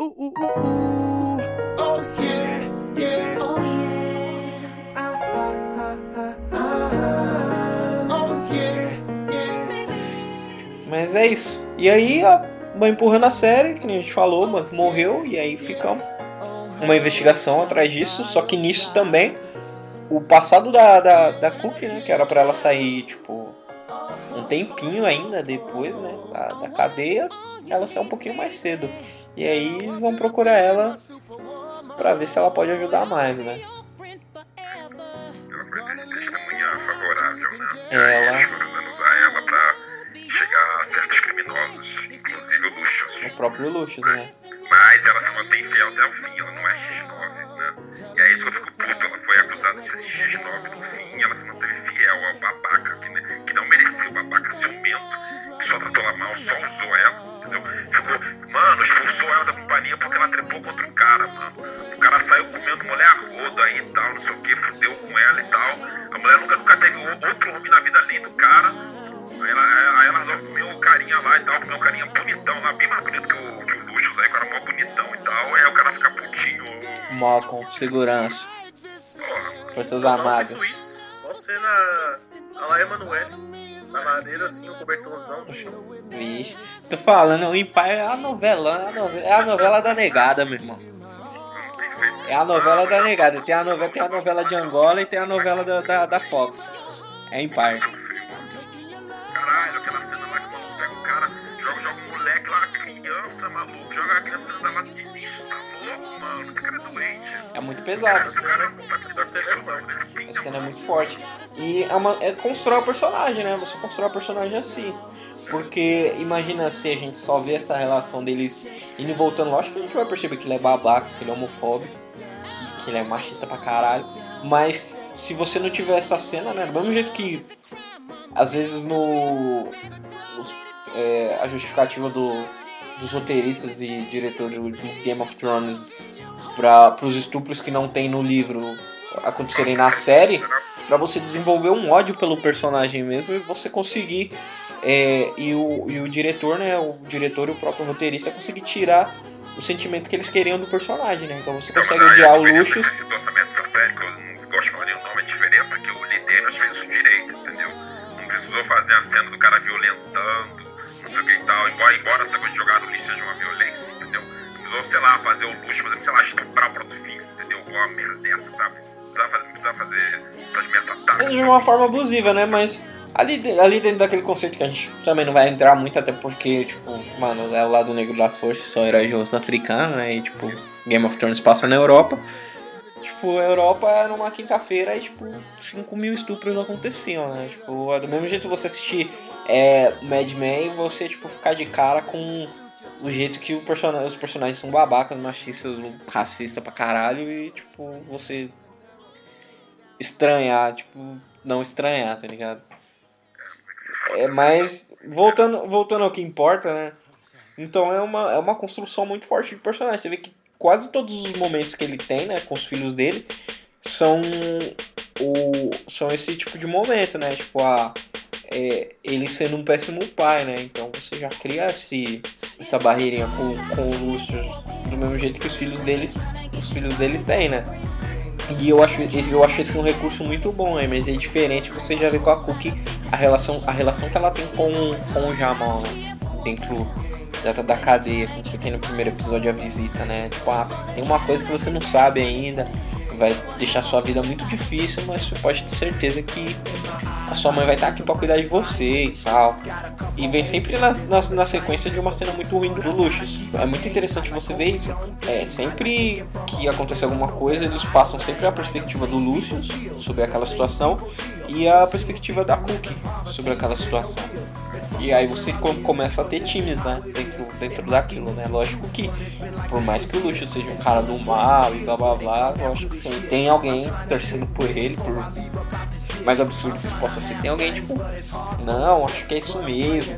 Ooh, ooh, ooh, ooh. Oh yeah, yeah. Oh yeah. Ah, ah, ah. Oh yeah, yeah. mas é isso. E aí, a- vai empurrando a série, que nem a gente falou, mano, morreu, e aí fica uma investigação atrás disso. Só que nisso também, o passado da, da, da Cookie, né? Que era pra ela sair, tipo, um tempinho ainda depois, né? Da, da cadeia, ela saiu um pouquinho mais cedo. E aí vão procurar ela pra ver se ela pode ajudar mais, né? ela foi testemunha favorável, né? Ela- E foram usar ela pra chegar a certos criminosos, inclusive o Lucius. O próprio Lucius, né? Mas ela se mantém fiel até o fim, ela não é X9, de ser X9 no fim, ela se manteve fiel ao babaca, que, ne- que não merecia o babaca ciumento, que só tratou ela mal, só usou ela, entendeu? Ficou, mano, expulsou ela da companhia porque ela trepou contra o cara, mano. O cara saiu comendo mulher a roda aí e tal, não sei o que, fudeu com ela e tal. A mulher nunca, nunca teve outro homem na vida além do cara. Aí ela, aí ela resolve comer o carinha lá e tal, comer o carinha bonitão lá, bem mais bonito que o, que o Lucius aí, o cara mó bonitão e tal. Aí o cara fica putinho. Malcolm, segurança, Porra, forças um armadas. suíço. Você na. A lá Emanuele. Na ladeira, assim, o cobertorzão no chão. Vixe, tô falando, o Empire é a novela, é a novela, é a novela da negada, meu irmão. É a novela da negada. Tem a novela, tem a novela de Angola e tem a novela da, da, da Fox. É Empire. Caralho, aquela cena lá que o maluco pega o cara, joga, joga o moleque lá, criança, maluco, joga a criança dentro da É muito pesado. Sabe lidar com Essa cena é forte. A cena é muito forte. E é, uma, é constrói o personagem, né? Você constrói o personagem assim. Porque imagina se a gente só vê essa relação deles indo e voltando. Lógico que a gente vai perceber que ele é babaca, que ele é homofóbico, que, que ele é machista pra caralho. Mas se você não tiver essa cena, né? Do mesmo jeito que às vezes no. nos- é, a justificativa do, dos roteiristas e diretores do Game of Thrones para os estupros que não tem no livro acontecerem na série, para você desenvolver um ódio pelo personagem mesmo e você conseguir é, e, o, e o diretor, né, o diretor e o próprio roteirista conseguir tirar o sentimento que eles queriam do personagem, né? Então você consegue aí odiar o Lucius. desse orçamento dessa série, que eu não gosto de falar nenhum nome, a diferença é que o Daniels fez isso direito, entendeu? Não precisou fazer a cena do cara violentando, não sei o que e tal. Embora, embora essa coisa de jogar no lixo seja uma violência? Não precisou, sei lá, fazer o luxo, exemplo, sei lá, estuprar o próprio filho, entendeu? Uma merda dessa, sabe? Não precisava fazer, precisava fazer essas ameaças É de uma forma abusiva, né? Mas ali, ali dentro daquele conceito que a gente também não vai entrar muito, até porque, tipo, mano, é o lado negro da força, só herói de rosto africano, né? E, tipo, Game of Thrones passa na Europa. Tipo, a Europa era uma quinta-feira e, tipo, 5 mil estupros aconteciam, né? Tipo, do mesmo jeito você assistir é, Mad Men, você, tipo, ficar de cara com o jeito que o os personagens são babacas, machistas, racistas pra caralho e, tipo, você estranhar, tipo, não estranhar, tá ligado? É, mas voltando, voltando ao que importa, né? Então é uma, é uma construção muito forte de personagem. Você vê que quase todos os momentos que ele tem, né, com os filhos dele, são o são esse tipo de momento, né? Tipo, a, é, ele sendo um péssimo pai, né? Então você já cria esse, essa barreirinha com, com o Lucius do mesmo jeito que os filhos deles, os filhos dele têm, né? E eu acho, eu acho esse um recurso muito bom? Mas é diferente, você já vê com a Cookie a relação, a relação que ela tem com, com o Jamal, né? Dentro da, da cadeia, como você tem no primeiro episódio a visita, né? Tipo, ah, tem uma coisa que você não sabe ainda, vai deixar sua vida muito difícil, mas você pode ter certeza que a sua mãe vai estar aqui para cuidar de você e tal. E vem sempre na, na, na, sequência de uma cena muito ruim do Lucius. É muito interessante você ver isso. É, sempre que acontece alguma coisa, eles passam sempre a perspectiva do Lucius sobre aquela situação e a perspectiva da Cookie sobre aquela situação. E aí você começa a ter times, né? Dentro, dentro daquilo, né? Lógico que, por mais que o Lucius seja um cara do mal e blá blá blá, lógico que tem, alguém torcendo por ele, por mais absurdo que isso possa ser. Tem alguém tipo, não, acho que é isso mesmo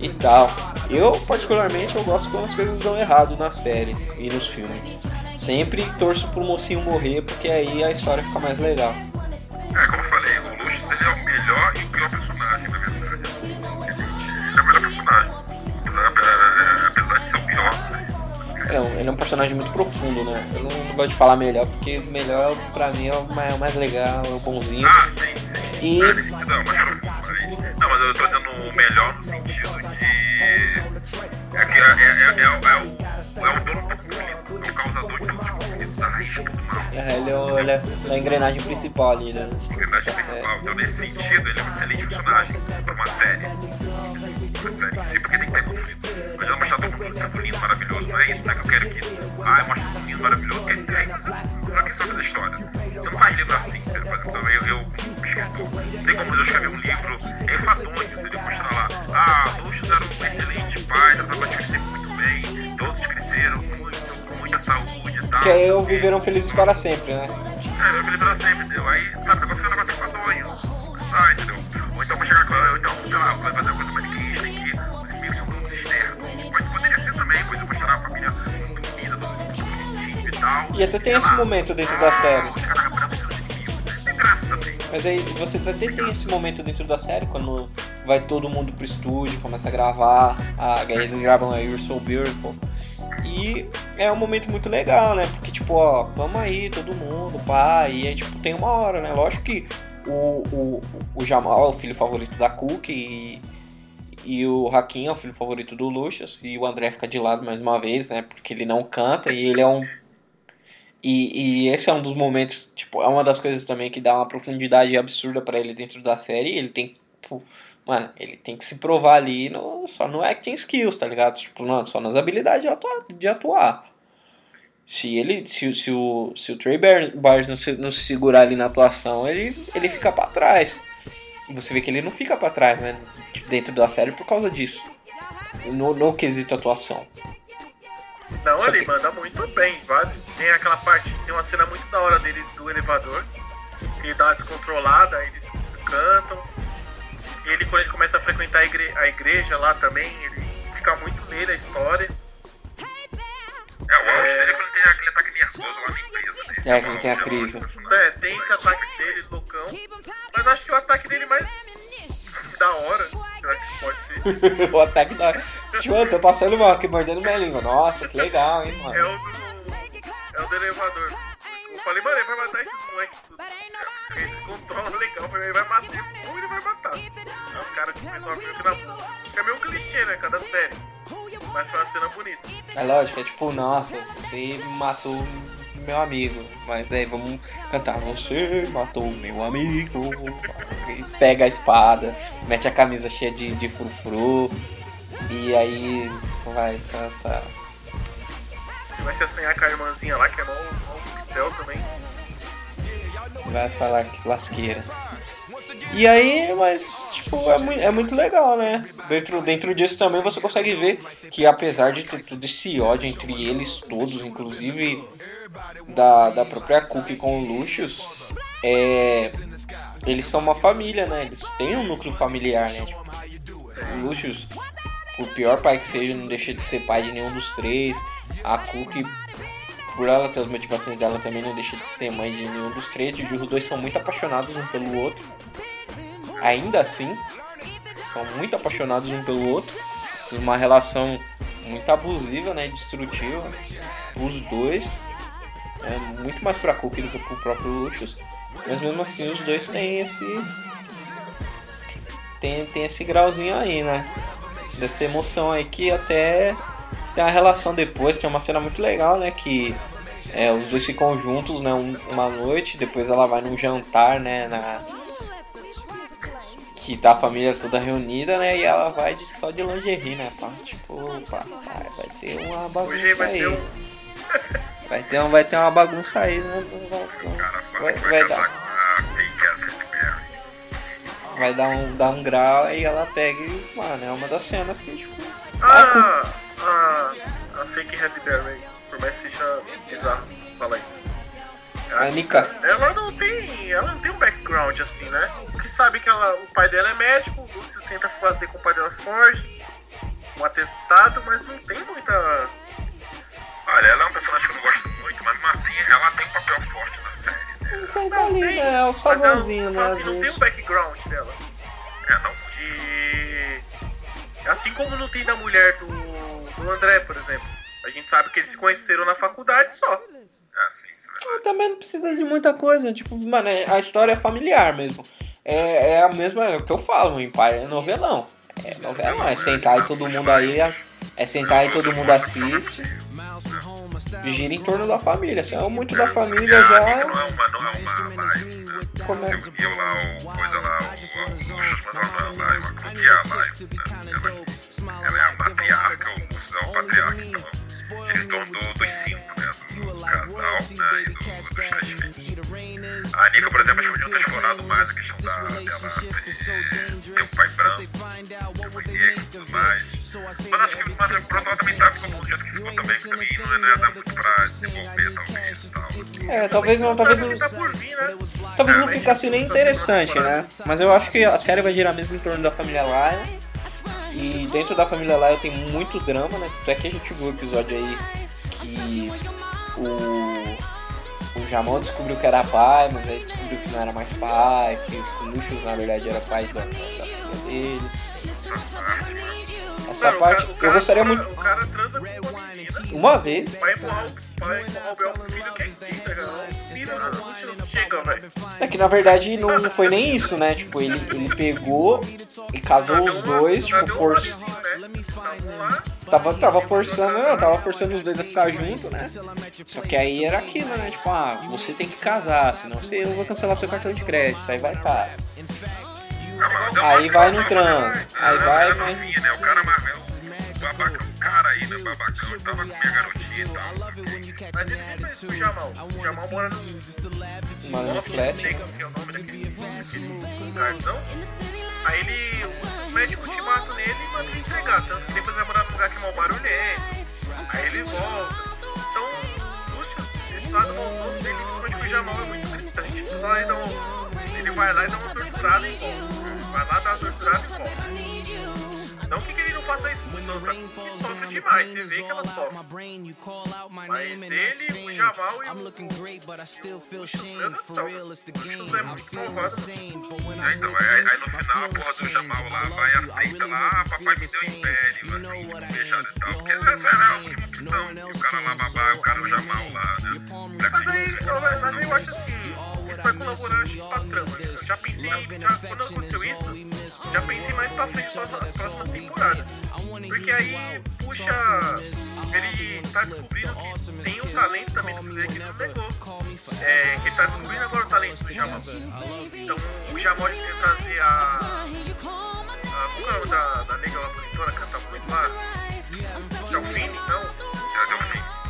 e tal. Eu, particularmente, eu gosto quando as coisas dão errado nas séries e nos filmes. Sempre torço pro mocinho morrer, porque aí a história fica mais legal. É, como eu falei, o ele é o melhor e o pior personagem, na verdade. Assim, ele é o melhor personagem. Apesar de ser o pior? É, ele é um personagem muito profundo, né? Eu não, não gosto de falar melhor, porque melhor pra mim é o mais, é o mais legal, é o bonzinho. Ah, sim, sim. E... É, nesse sentido, é mais profundo, mas... Não, mas eu tô dizendo o melhor no sentido de... É que é, é, é, é o, é o dono do conflito, é o causador de todos os conflitos, a raiz todo mal. É, ele é, ele, é, ele é a engrenagem principal ali, né? Engrenagem principal. Então, nesse sentido, ele é um excelente personagem pra uma série. Uma série em si, porque tem que ter conflito. Mas não mostrar todo mundo sendo lindo, maravilhoso, não é isso, né? Que eu quero que. Ah, eu mostro todo lindo, maravilhoso, que é, é isso. Não é questão da história. Você não faz livro assim, entendeu? Por exemplo, eu, eu escritor, não tem como eu escrever um livro enfadonho, entendeu? Mostrar lá, ah, Luxo era um excelente pai, dava pra crescer muito bem, todos cresceram muito, com muita saúde e tal. Que aí eu viveram felizes para sempre, né? É, eu viveram para sempre, entendeu? Aí, sabe, agora fica um negócio enfadonho. Ah, entendeu? Ou então vou chegar com ou então, sei lá, vai fazer uma coisa maniqueísta em que os inimigos são todos externos. Pode, poderia ser também, pode mostrar a família muito unida, todo mundo bonitinho e tal. E até tem esse lá, momento dentro da série. Os caras rapando seus graça também. Mas aí você até tem esse momento dentro da série, quando vai todo mundo pro estúdio, começa a gravar, a eles gravam a You're So Beautiful. E é um momento muito legal, né? Porque, tipo, ó, vamos aí, todo mundo, pá, e aí, tipo, tem uma hora, né? Lógico que o, o, o Jamal é o filho favorito da Cook e, e o Hakim é o filho favorito do Lucius, e o André fica de lado mais uma vez, né? Porque ele não canta e ele é um. E, e esse é um dos momentos, tipo, é uma das coisas também que dá uma profundidade absurda para ele dentro da série. Ele tem, tipo, mano, ele tem que se provar ali no, só no acting skills, tá ligado? Tipo, não, só nas habilidades de atuar. De atuar. Se ele, se, se o, se o Trey Byers não se, não se segurar ali na atuação, ele, ele fica para trás. Você vê que ele não fica para trás, né? Dentro da série por causa disso. No, no quesito atuação. Não, Só ele que- manda muito bem, vale. Tem aquela parte, tem uma cena muito da hora deles do elevador. Que ele dá uma descontrolada, eles cantam. Ele, quando ele começa a frequentar a, igre- a igreja lá também, ele fica muito nele a história. É, o auge dele é quando tem aquele ataque nervoso lá na empresa, né? É, quando tem a é crise. personagem. É, tem esse ataque dele, loucão. Mas acho que o ataque dele mais da hora, será que pode ser? o ataque da. Tipo, eu tô passando mal aqui mordendo minha língua. Nossa, que legal, hein, É mano. o do. É o do elevador. Eu falei, mano, ele vai matar esses moleques tudo. É, Ele se controla legal, ele vai matar. Ou ele vai matar. Aí os caras começam a ver que na música. Isso fica meio clichê, né? Cada série. Mas foi uma cena bonita. É lógico, é tipo, nossa, você matou meu amigo. Mas aí vamos cantar. Você matou meu amigo. E pega a espada, mete a camisa cheia de, de frufru. E aí vai essa. essa... Ele vai se assanhar com a irmãzinha lá, que é mó mó pitel também. Vai essa la- lasqueira. E aí, mas, tipo, é muito, é muito legal, né? Dentro, dentro disso também você consegue ver que apesar de ter todo esse ódio entre eles todos, inclusive da, da própria Cookie com o Lucius, é, eles são uma família, né? Eles têm um núcleo familiar, né? Tipo, o Lucius, por pior pai que seja, não deixa de ser pai de nenhum dos três. A Cookie, por ela ter as motivações dela, também não deixa de ser mãe de nenhum dos três. E os dois são muito apaixonados um pelo outro. Ainda assim, são muito apaixonados um pelo outro. Uma relação muito abusiva, né? Destrutiva. Os dois. É muito mais pra Cookie do que pro próprio Lucius. Mas mesmo assim, os dois têm esse. Tem, tem esse grauzinho aí, né? Dessa emoção aí que até tem a relação depois. Tem uma cena muito legal, né? Que É, os dois ficam juntos, né, um- uma noite, depois ela vai num jantar, né, na... Que tá a família toda reunida, né, e ela vai de- só de lingerie, né, pá, tipo, pá, vai ter uma bagunça Hoje vai aí. ter um. Vai ter, um, vai ter uma bagunça aí, né, vai, vai vai dar, vai dar um, dar um grau e ela pega e, mano, é uma das cenas que, tipo, Ah, a, a fake Happy Berry, por mais que seja bizarro falar isso. a Nika, Ela não tem. Ela não tem um background assim, né? Porque sabe que ela, o pai dela é médico, o Lucius tenta fazer com o pai dela foge, um atestado, mas não tem muita. Olha, ela é um personagem que eu não gosto muito, mas mesmo assim ela tem um papel forte na série. Né? tá Não ali, tem. né, é o né, assim, não tem um background dela. É, não. De. Assim como não tem da mulher do, do André, por exemplo. A gente sabe que eles se conheceram na faculdade só. É, sim, isso é verdade. Também não precisa de muita coisa, tipo, mano, é- a história é familiar mesmo. É, é a mesma é o que eu falo, o Empire é novelão. É novelão, é sentar e todo mundo aí, é sentar e todo mundo assiste. Gira em torno da família, se é muito da família já. não é uma, não é uma né? Como é? Uniu lá o coisa lá, o- os luxos, mas ela não é que é a live? Né? Ela, ela é a matriarca, o Luxus é o patriarca, então torno do- dos cinco, né? Do, do casal, né? E do, dos três filhos. A Nika, por exemplo, eles podiam ter explorado mais a questão da, dela ser, ter um pai branco, ter mãe negra e tudo mais. Mas acho que mas, pronto, ela também tá ficando do jeito que ficou também, que também não ia dar muito pra desenvolver, talvez, e tal, assim. É, talvez não, talvez que tá não, por vir, né? talvez não É, ficasse nem essa interessante, né? Mas eu acho que a série vai girar mesmo em torno da família Lion. E dentro da família Lion tem muito drama, né? Até que a gente viu o episódio aí que o, o Jamal descobriu que era pai, mas aí descobriu que não era mais pai, que o Lucius na verdade era pai da, da filha dele. Essa Não, parte cara- eu gostaria cara- muito. O cara transa com uma menina. Uma vez, Vai empurrar o, vai empurrar o Bel pro filho que é gay, tá ligado? Não, chega, velho. é que na verdade não, não foi nem isso, né? Tipo, ele, ele pegou e casou os dois, tipo, for... né? Tava Tava, forçando, tava forçando os dois a ficar junto, né? Só que aí era aquilo, né? Tipo, ah, você tem que casar, senão você eu vou cancelar seu cartão de crédito, aí vai casa. Aí vai no trampo, aí vai, mas- né? O cara babacão, cara aí, né? Babacão, ele tava com minha garotinha e tal. mas ele sempre com o Jamal. O Jamal mora no Mano, não flash. que é o nome daquele daquele garzão. Aí ele, os médicos te matam nele e mandam ele entregar. Tanto que depois vai morar num lugar que é mal barulhento. Aí ele volta. Então, Lucius, esse lado maldoso dele, principalmente com o Jamal, é muito gritante. Então aí dá um- ele vai lá e dá uma torturada e volta. Vai lá, dá uma torturada e volta. Não que ele não faça isso com os outros, que sofre demais, você vê que ela sofre. Mas ele, o Jamal e o meu Deus do céu, o Lucius é muito malvado. mano. É, então, aí, aí no final a porra do Jamal lá vai e aceita lá, ah, papai me deu império, assim, beijado e tal. Porque essa era a última opção. E o cara lá babá, o cara o Jamal lá, né? Mas aí, mas aí eu acho assim, isso vai colaborar acho, pra trama. né? Já pensei, já, quando aconteceu isso, já pensei mais pra frente nas as próximas temporadas. Porque aí puxa. Ele tá descobrindo que tem um talento também do filho que ele não negou. É, ele tá descobrindo agora o talento do Jamal. Então o Jamal ele quer trazer a. a qual é o nome da, da nega lá bonitona, canta muito lá? Selfine? Não. Já deu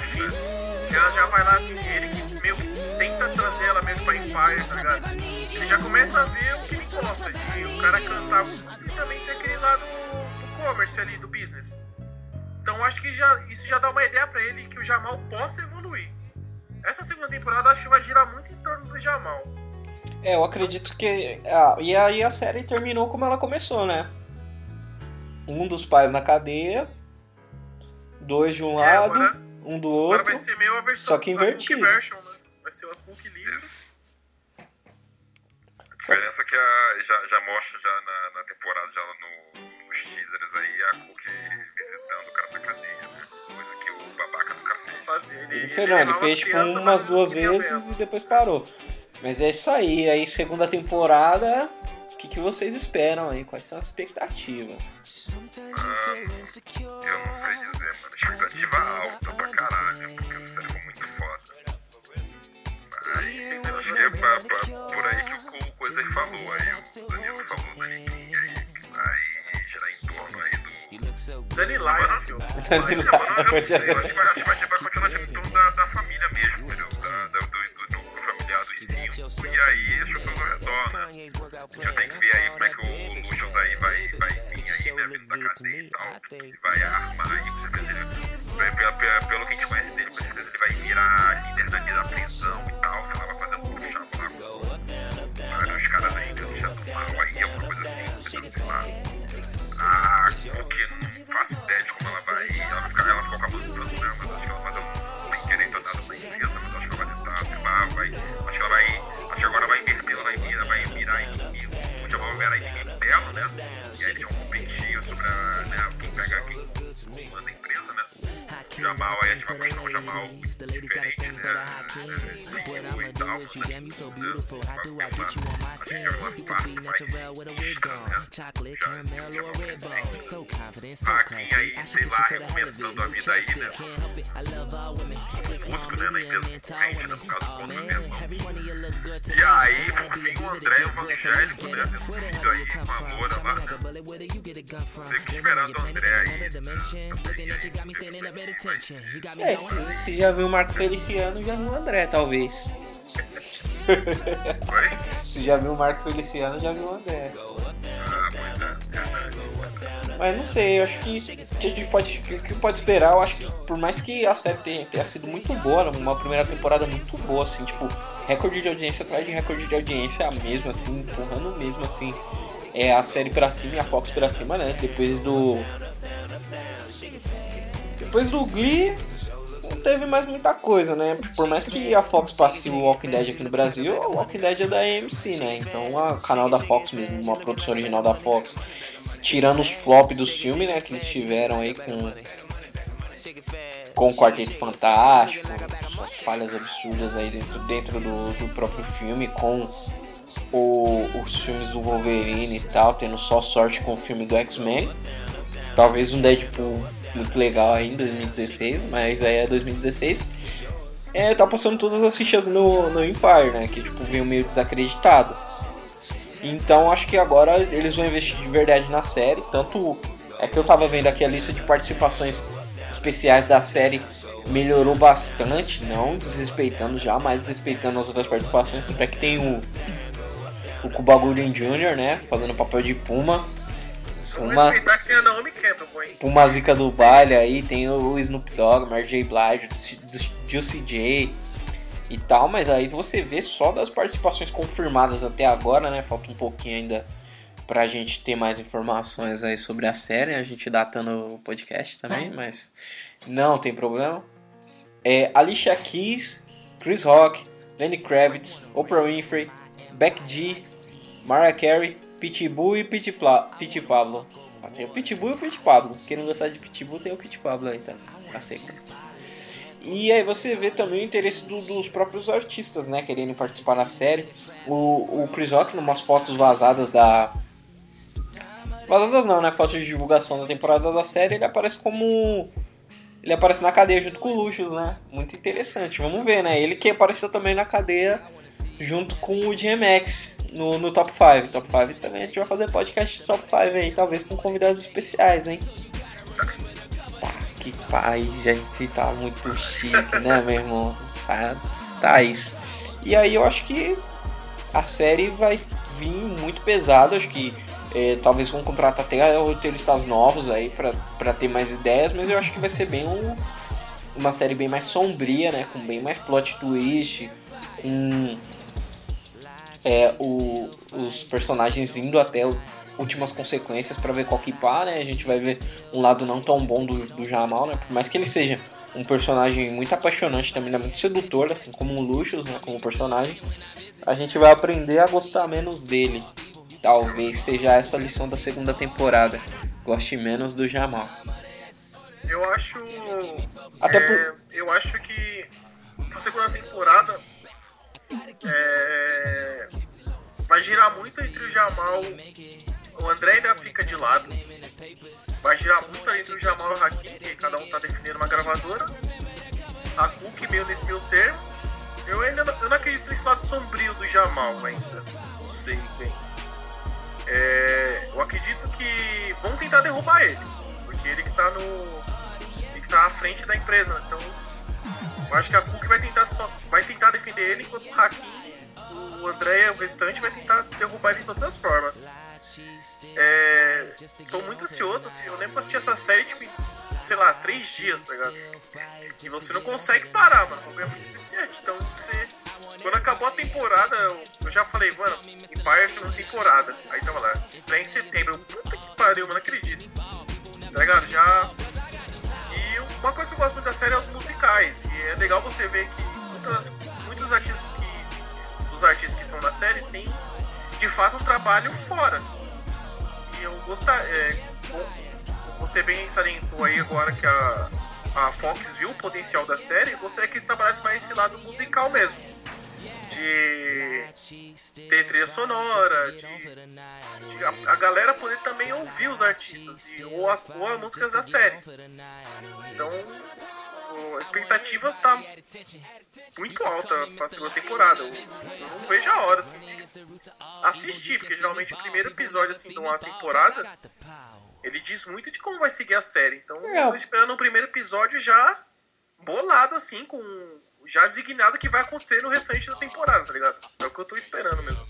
fim. É o fim. Ela já vai lá, ele que meio que tenta trazer ela meio que pra Empire, tá ligado? Ele já começa a ver o que ele gosta, de o cara cantar muito e também ter aquele lado do commerce ali, do business. Então acho que já, isso já dá uma ideia pra ele que o Jamal possa evoluir. Essa segunda temporada acho que vai girar muito em torno do Jamal. É, eu acredito que. Ah, e aí a série terminou como ela começou, né? Um dos pais na cadeia, dois de um É, lado, agora, um do agora outro. vai ser meio a versão só que invertido. version, né? Vai ser a Cook livre. A diferença é que a, já, já mostra já na, na temporada, já no, nos teasers aí, a Cook visitando o cara da cadeia, né? Coisa que o babaca nunca fez. Fazer. Ele, Ele fez, não, ele fez tipo crianças, umas mas duas vezes mesmo. e depois parou. Mas é isso aí. Aí, segunda temporada, o que, que vocês esperam aí? Quais são as expectativas? Eu não sei dizer, mano. Expectativa alta pra caralho, porque essa série foi muito Aí, acho que é pra, pra- por aí que o, o coisa aí falou. Aí o Danilo falou da Niquinha aí, girar em torno aí do. Dani Lion, filho. Mas, mano, eu não sei, eu acho que vai, continuar girando em torno da, da família mesmo, entendeu? Da, da- do, do, do familiar dos cinco. E aí as pessoas ao redor, né? A gente tem que ver aí como é que o Lucius aí vai, vai vir aí, né? Vindo da cadeia e tal. Que vai armar aí, com certeza ele. Pelo, pelo, pelo que a gente conhece dele, com certeza ele vai virar líder da, da prisão e tal. Sei lá, vai fazer um puxa lá com vários caras aí, terrorista do mal aí, alguma coisa assim? Sei lá. Ah, porque não faço ideia de como ela vai. Ela, fica, ela ficou com a mansão, né? Mas acho que ela, mas ela não vai. Acho que ela vai. Acho que agora vai inverter, ela vai virar, vai virar inimigo. O Jamal era inimigo dela, né? E aí eles vão competir sobre a, né, quem pega quem comanda a empresa, Jamal aí a gente vai mostrar um Jamal diferente, né? É, CEO e tal, né? Vai ter uma, a gente vai uma face mais sinistra, né? Já tem o Jamal tem Aqui aí, sei lá, recomeçando a vida aí, né? Músico, né? Na empresa concorrente, né? No caso, com os irmãos. E aí, por fim, o André evangélico, né? Tendo um filho aí com a loura lá, né? Você que esperando o André aí, né? É, se já viu o Marco Feliciano, já viu o André, talvez. Oi? Se já viu o Marco Feliciano, já viu o André. Ah, pois é, verdade. Mas não sei, eu acho que o que a gente pode, o que pode esperar, eu acho que por mais que a série tenha, tenha sido muito boa, uma primeira temporada muito boa, assim, tipo, recorde de audiência atrás de recorde de audiência mesmo, assim, empurrando mesmo, assim, é a série pra cima e a Fox pra cima, né? Depois do. Depois do Glee, não teve mais muita coisa, né? Por mais que a Fox passe o Walking Dead aqui no Brasil, o Walking Dead é da AMC, né? Então o canal da Fox mesmo, uma produção original da Fox, tirando os flop dos filmes, né? Que eles tiveram aí com. Com o Quarteto Fantástico, as falhas absurdas aí dentro, dentro do, do próprio filme, com o- os filmes do Wolverine e tal, tendo só sorte com o filme do X-Men. Talvez um Deadpool muito legal aí em 2016, mas aí é 2016. É, tá passando todas as fichas no, no Empire, né? Que tipo, veio meio desacreditado. Então acho que agora eles vão investir de verdade na série. Tanto é que eu tava vendo aqui a lista de participações especiais da série melhorou bastante, não desrespeitando já, mas desrespeitando as outras participações. Até que tem o, o Cuba Gooding Jr., né? Fazendo papel de Puma. Uma, respeitar que tem a Naomi Campbell, hein? Puma Zica do baile aí, tem o Snoop Dogg, Mary J. Blige, do Juicy J e tal, mas aí você vê só das participações confirmadas até agora, né? Falta um pouquinho ainda pra gente ter mais informações aí sobre a série, a gente datando o podcast também, mas não tem problema. É, Alicia Keys, Chris Rock, Lenny Kravitz, Oprah Winfrey, Beck G, Mariah Carey, Pitbull e Pit, Pla- Pit Pablo. Ah, Tem o Pitbull e o Pit Pablo. Quem não gostar de Pitbull tem o Pit Pablo aí, tá? A sequência. E aí você vê também o interesse do- dos próprios artistas, né? Querendo participar da série. O, o Chris Rock, numas fotos vazadas da. Vazadas não, né? Fotos de divulgação da temporada da série, ele aparece como. Ele aparece na cadeia junto com o Luxus, né? Muito interessante. Vamos ver, né? Ele que apareceu também na cadeia junto com o DMX no, no Top 5. Top 5 também a gente vai fazer podcast Top 5 aí, talvez com convidados especiais, hein? Tá, que pai, gente, tá muito chique, né, meu irmão? Tá, tá isso. E aí eu acho que a série vai vir muito pesada, acho que é, talvez vão contratar até roteiristas novos aí pra ter mais ideias, mas eu acho que vai ser bem um, uma série bem mais sombria, né? Com bem mais plot twist, com é, o- os personagens indo até últimas consequências pra ver qual que pá, né? A gente vai ver um lado não tão bom do, do Jamal, né? Por mais que ele seja um personagem muito apaixonante, também é muito sedutor, assim como o Lucius, né? Como personagem, a gente vai aprender a gostar menos dele. Talvez seja essa a lição da segunda temporada. Goste menos do Jamal. Eu acho. Até é, Eu acho que a segunda temporada é, vai girar muito entre o Jamal. O André ainda fica de lado. Vai girar muito entre o Jamal e o Hakim, que cada um tá definindo uma gravadora. A Cook meio nesse meio termo. Eu ainda não, eu não acredito nesse lado sombrio do Jamal ainda. Não sei bem. É, eu acredito que vão tentar derrubar ele. Porque ele que tá no. Ele que tá à frente da empresa, né? Então. Eu acho que a Cook vai tentar só. Vai tentar defender ele enquanto o Hakim, o André o restante vai tentar derrubar ele de todas as formas. É, tô muito ansioso, assim, eu lembro que assisti essa série, tipo, em, sei lá, três dias, tá ligado? E você não consegue parar, mano, é muito viciante. Então você. Quando acabou a temporada, eu, já falei, mano, Empire segunda temporada. Aí tava lá, estreia em setembro. Puta que pariu, mano, acredito. Tá ligado? Já. Uma coisa que eu gosto muito da série é os musicais. E é legal você ver que muitas, muitos artistas que. Dos artistas que estão na série têm de fato um trabalho fora. E eu gostaria. É, você bem salientou aí agora que a, a Fox viu o potencial da série, eu gostaria que eles trabalhassem mais esse lado musical mesmo. De ter trilha sonora, de, de a, a galera poder também ouvir os artistas e, ou, as, ou as músicas da série. Então, a expectativa está muito alta para a segunda temporada. Eu, eu não vejo a hora assim, de assistir, porque geralmente o primeiro episódio assim, de uma temporada ele diz muito de como vai seguir a série. Então eu tô esperando o primeiro episódio já bolado, assim, com. Já designado que vai acontecer no restante da temporada, tá ligado? É o que eu tô esperando mesmo.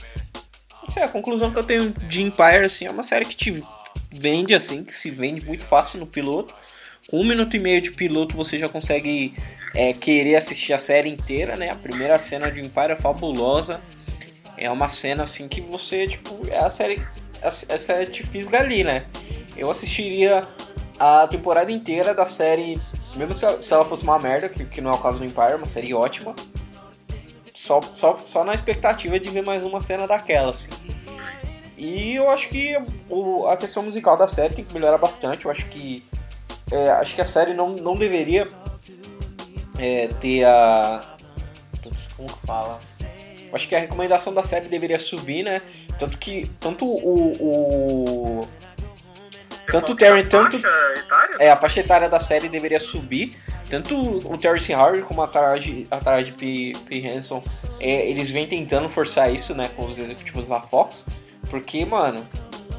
Sei, a conclusão que eu tenho de Empire, assim, é uma série que te vende, assim, que se vende muito fácil no piloto. Com um minuto e meio de piloto você já consegue é, querer assistir a série inteira, né? A primeira cena de Empire é fabulosa. É uma cena, assim, que você, tipo, é a série... A, a série te fisga ali, né? Eu assistiria a temporada inteira da série, mesmo se ela, se ela fosse uma merda, que, que não é o caso do Empire, uma série ótima. Só, só, só na expectativa de ver mais uma cena daquela, assim. E eu acho que o, a questão musical da série tem que melhorar bastante. Eu acho que. é, acho que a série não, não deveria é, ter a. Como fala? Acho que a recomendação da série deveria subir, né? Tanto que. Tanto o. o Você Tanto o a Terry, tanto- etária? é, a faixa etária da série deveria subir. Tanto o Terrence Howard como a Taraji, a Taraji P. P. Henson, é, eles vêm tentando forçar isso, né, com os executivos da Fox. Porque, mano,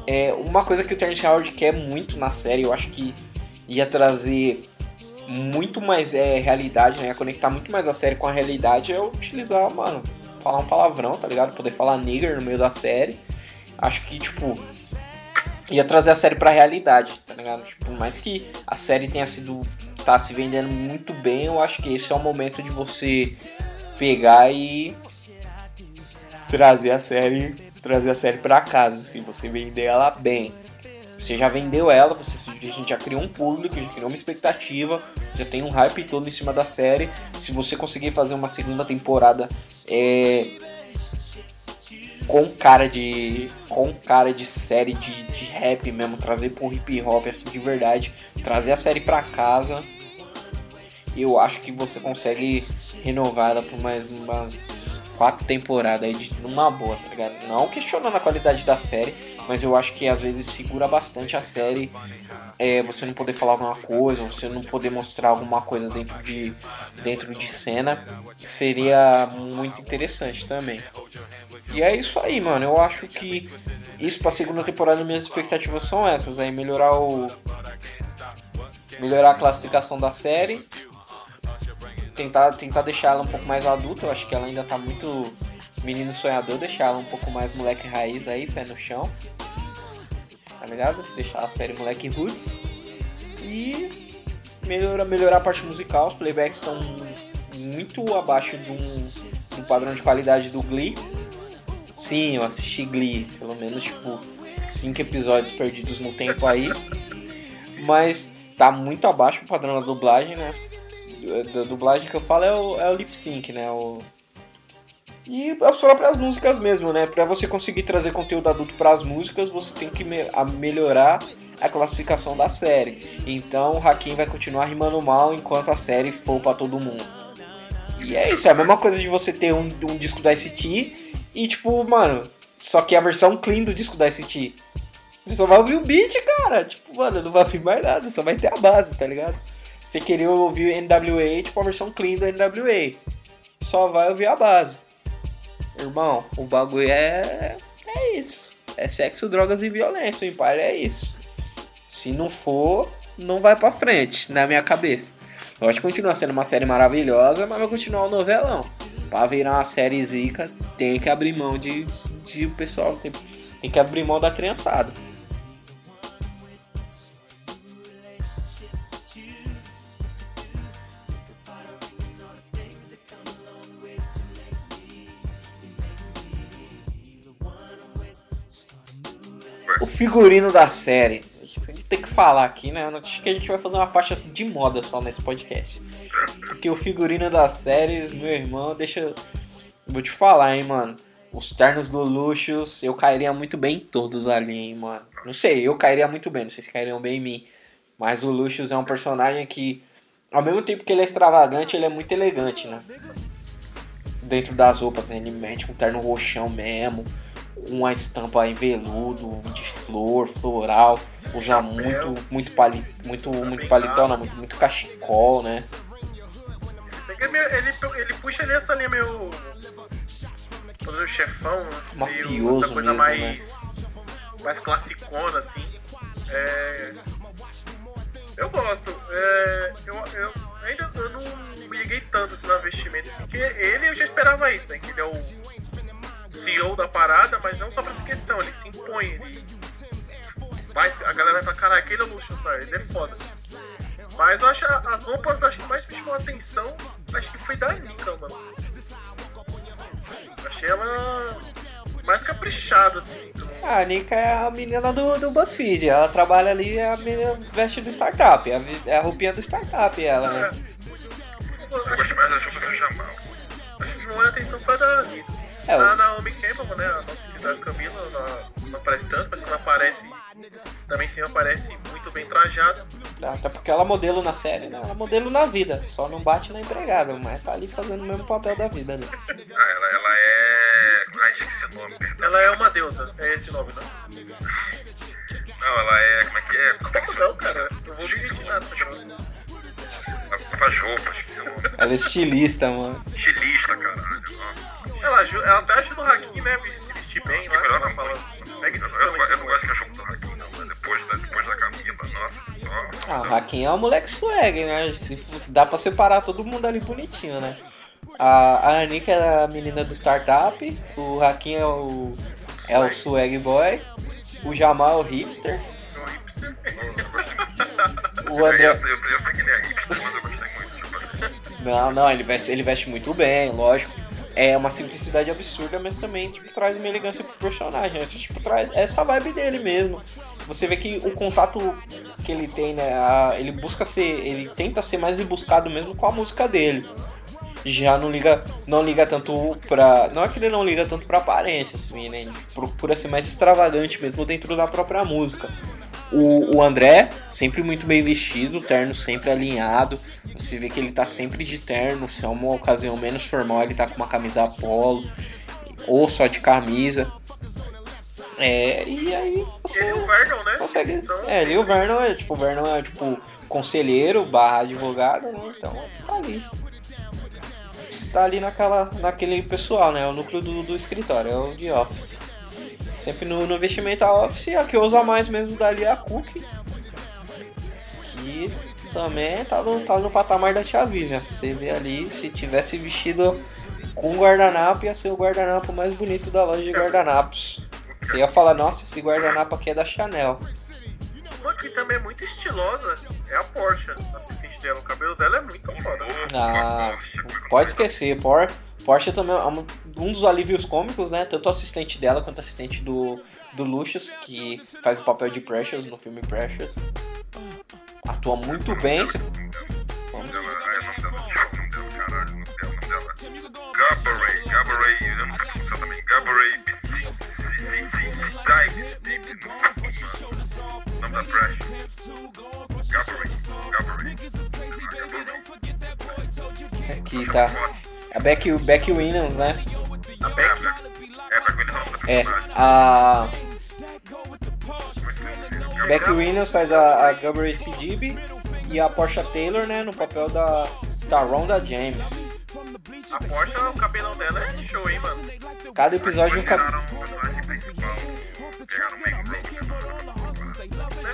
é uma coisa que o Terrence Howard quer muito na série, eu acho que ia trazer muito mais é, realidade, né, ia conectar muito mais a série com a realidade, é utilizar, mano, falar um palavrão, tá ligado? Poder falar nigger no meio da série. Acho que, tipo, ia trazer a série pra realidade, tá ligado? Tipo, por mais que a série tenha sido. tá se vendendo muito bem, eu acho que esse é o momento de você pegar e trazer a série. Trazer a série pra casa, assim, você vender ela bem. Você já vendeu ela, você, a gente já criou um público, já criou uma expectativa, já tem um hype todo em cima da série. Se você conseguir fazer uma segunda temporada é, com cara de com cara de série de, de rap mesmo, trazer pro hip hop assim de verdade, trazer a série pra casa. Eu acho que você consegue renovar ela por mais umas quatro temporadas aí de numa boa, tá ligado? Não questionando a qualidade da série, mas eu acho que às vezes segura bastante a série. É, você não poder falar alguma coisa, você não poder mostrar alguma coisa dentro de dentro de cena, seria muito interessante também. E é isso aí, mano. Eu acho que isso pra segunda temporada minhas expectativas são essas aí, melhorar o melhorar a classificação da série, tentar tentar deixar ela um pouco mais adulta, eu acho que ela ainda tá muito menino sonhador, deixar ela um pouco mais moleque raiz aí, pé no chão. Tá ligado? Deixar a série moleque roots e melhorar, melhorar a parte musical, os playbacks estão muito abaixo de um, de um padrão de qualidade do Glee. Sim, eu assisti Glee, pelo menos tipo cinco episódios perdidos no tempo aí. Mas tá muito abaixo do padrão da dublagem, né? Da dublagem que eu falo é o, é o lip sync, né? O... E as próprias músicas mesmo, né? Pra você conseguir trazer conteúdo adulto para as músicas, você tem que me- a melhorar a classificação da série. Então o Hakim vai continuar rimando mal enquanto a série for pra todo mundo. E é isso, é a mesma coisa de você ter um, um disco da ST e tipo, mano, só que a versão clean do disco da ST. Você só vai ouvir o beat, cara. Tipo, mano, não vai ouvir mais nada, só vai ter a base, tá ligado? Você queria ouvir NWA, tipo a versão clean do NWA. só vai ouvir a base. Irmão, o bagulho é. É isso. É sexo, drogas e violência. O Empire é isso. Se não for, não vai pra frente, na minha cabeça. Eu acho que continua sendo uma série maravilhosa, mas vai continuar um novelão. Pra virar uma série zica, tem que abrir mão de, de o pessoal. Tem, tem que abrir mão da criançada. O figurino da série. Tem que falar aqui, né? Acho que a gente vai fazer uma faixa de moda só nesse podcast. Porque o figurino das séries, meu irmão, deixa. Vou te falar, hein, mano. Os ternos do Luxus, eu cairia muito bem em todos ali, hein, mano. Não sei, eu cairia muito bem, não sei se cairiam bem em mim. Mas o Luxus é um personagem que, ao mesmo tempo que ele é extravagante, ele é muito elegante, né? Dentro das roupas, né? ele mete um terno roxão mesmo, uma estampa em veludo, de flor, floral, usa muito, muito, pali, muito, muito paletó, não, muito, muito cachecol, né? Aqui é meio, ele, ele puxa ali essa linha meio. Poder chefão, né? meio Mafioso essa coisa mesmo, né? mais. mais classicona, assim. É, Eu gosto. É, eu, eu ainda eu não me liguei tanto assim, na vestimenta, assim, porque ele eu já esperava isso, né? Que ele é o CEO da parada, mas não só pra essa questão, ele se impõe, ele vai, a galera vai falar, caralho, aquele é o Luxo, sabe? Ele é foda. Mas eu acho as roupas acho que mais me chamou a atenção, acho que foi da Nika, mano. Achei ela mais caprichada, assim. A Nika é a menina do, do BuzzFeed, ela trabalha ali, é a menina veste do startup, é a, é roupinha do startup ela, É. né? Eu Eu Acho gosto mais da roupa do Jamal. Acho que chamou a atenção foi da Anitta. É, a Naomi Campbell, né? A nossa querida Camila, não, não aparece tanto, mas quando aparece, também sim aparece muito bem trajada. Até porque ela é modelo na série, né? Ela é modelo na vida, só não bate na empregada, mas tá ali fazendo o mesmo papel da vida, né? Ah, ela, ela é. Ai, esqueci o nome, perdão. Ela é uma deusa, é esse o nome, não? Não, ela é. Como é que é? Como não, cara? Eu vou me retirar dessa. Ela faz roupas, esqueci o nome. Ela é estilista, mano. Estilista. Nossa. Ela, até ajuda o Hakim, né? a Se vestir bem lá, Que melhor ela não fala. fala. Segue esses Eu, eu, eu não caminhos. gosto que a roupa do Hakim, não, mas depois da, depois da Camila, nossa, só. só Ah, o Hakim é um moleque swag, né? Se, se dá pra separar todo mundo ali bonitinho, né? A, a Anika é a menina do startup, o Hakim é o, é o swag boy, o Jamal é o hipster, É um hipster. o É, André... eu, sei- eu, sei- eu sei que ele é hipster, mas eu gostei muito. Tipo, Não, não, ele veste, ele veste muito bem, lógico. É uma simplicidade absurda, mas também tipo, traz uma elegância pro personagem. né? Tipo, traz essa vibe dele mesmo. Você vê que o contato que ele tem, né? a- ele busca ser. Ele tenta ser mais rebuscado mesmo com a música dele. Já não liga, não liga tanto pra. Não é que ele não liga tanto pra aparência, assim, né? Ele procura ser mais extravagante mesmo dentro da própria música. O, o André, sempre muito bem vestido, terno sempre alinhado. Você vê que ele tá sempre de terno, se é uma ocasião menos formal, ele tá com uma camisa polo, ou só de camisa. É, e aí você e o Vernon, né? consegue. É, e o Vernon é tipo, o Vernon é tipo conselheiro barra advogado, né? Então tá ali. Tá ali naquela, naquele pessoal, né? O núcleo do, do escritório, é o de office. Sempre no, no a office, a que usa mais mesmo dali é a Cookie. Que também tá no, tá no patamar da Tia Vivian. Você vê ali, se tivesse vestido com guardanapo, ia ser o guardanapo mais bonito da loja de guardanapos. Você ia falar, nossa, esse guardanapo aqui é da Chanel. Uma que também é muito estilosa é a Porsche, a assistente dela. O cabelo dela é muito foda. Ah, pode esquecer, Por, Porsche também é um um dos alívios cômicos, né? Tanto o assistente dela quanto o assistente do, do Lucius, que faz o papel de Precious no filme Precious. Atua muito bem. Dela, caralho, nome dela. Gabaray, Gabaray, eu não sei pronunciar também. Gabaray, BC, Steve, não sei, mano. O nome da Precious. Gabaray, Gabaray. Gabaray. Que tá. A Becky, Becky Winans, né? A É, Beck, é, pra eles é o nome da É. personagem. A esqueci, Gabaray. Becky Winans faz a, a Gabrielle Sidibe e a Portia Taylor, né? No papel da, da Rhonda James. A Porsche, o cabelão dela é show, hein, mano? Cada episódio um Eles cap... tiraram o personagem principal, pegaram o na próxima temporada. Né?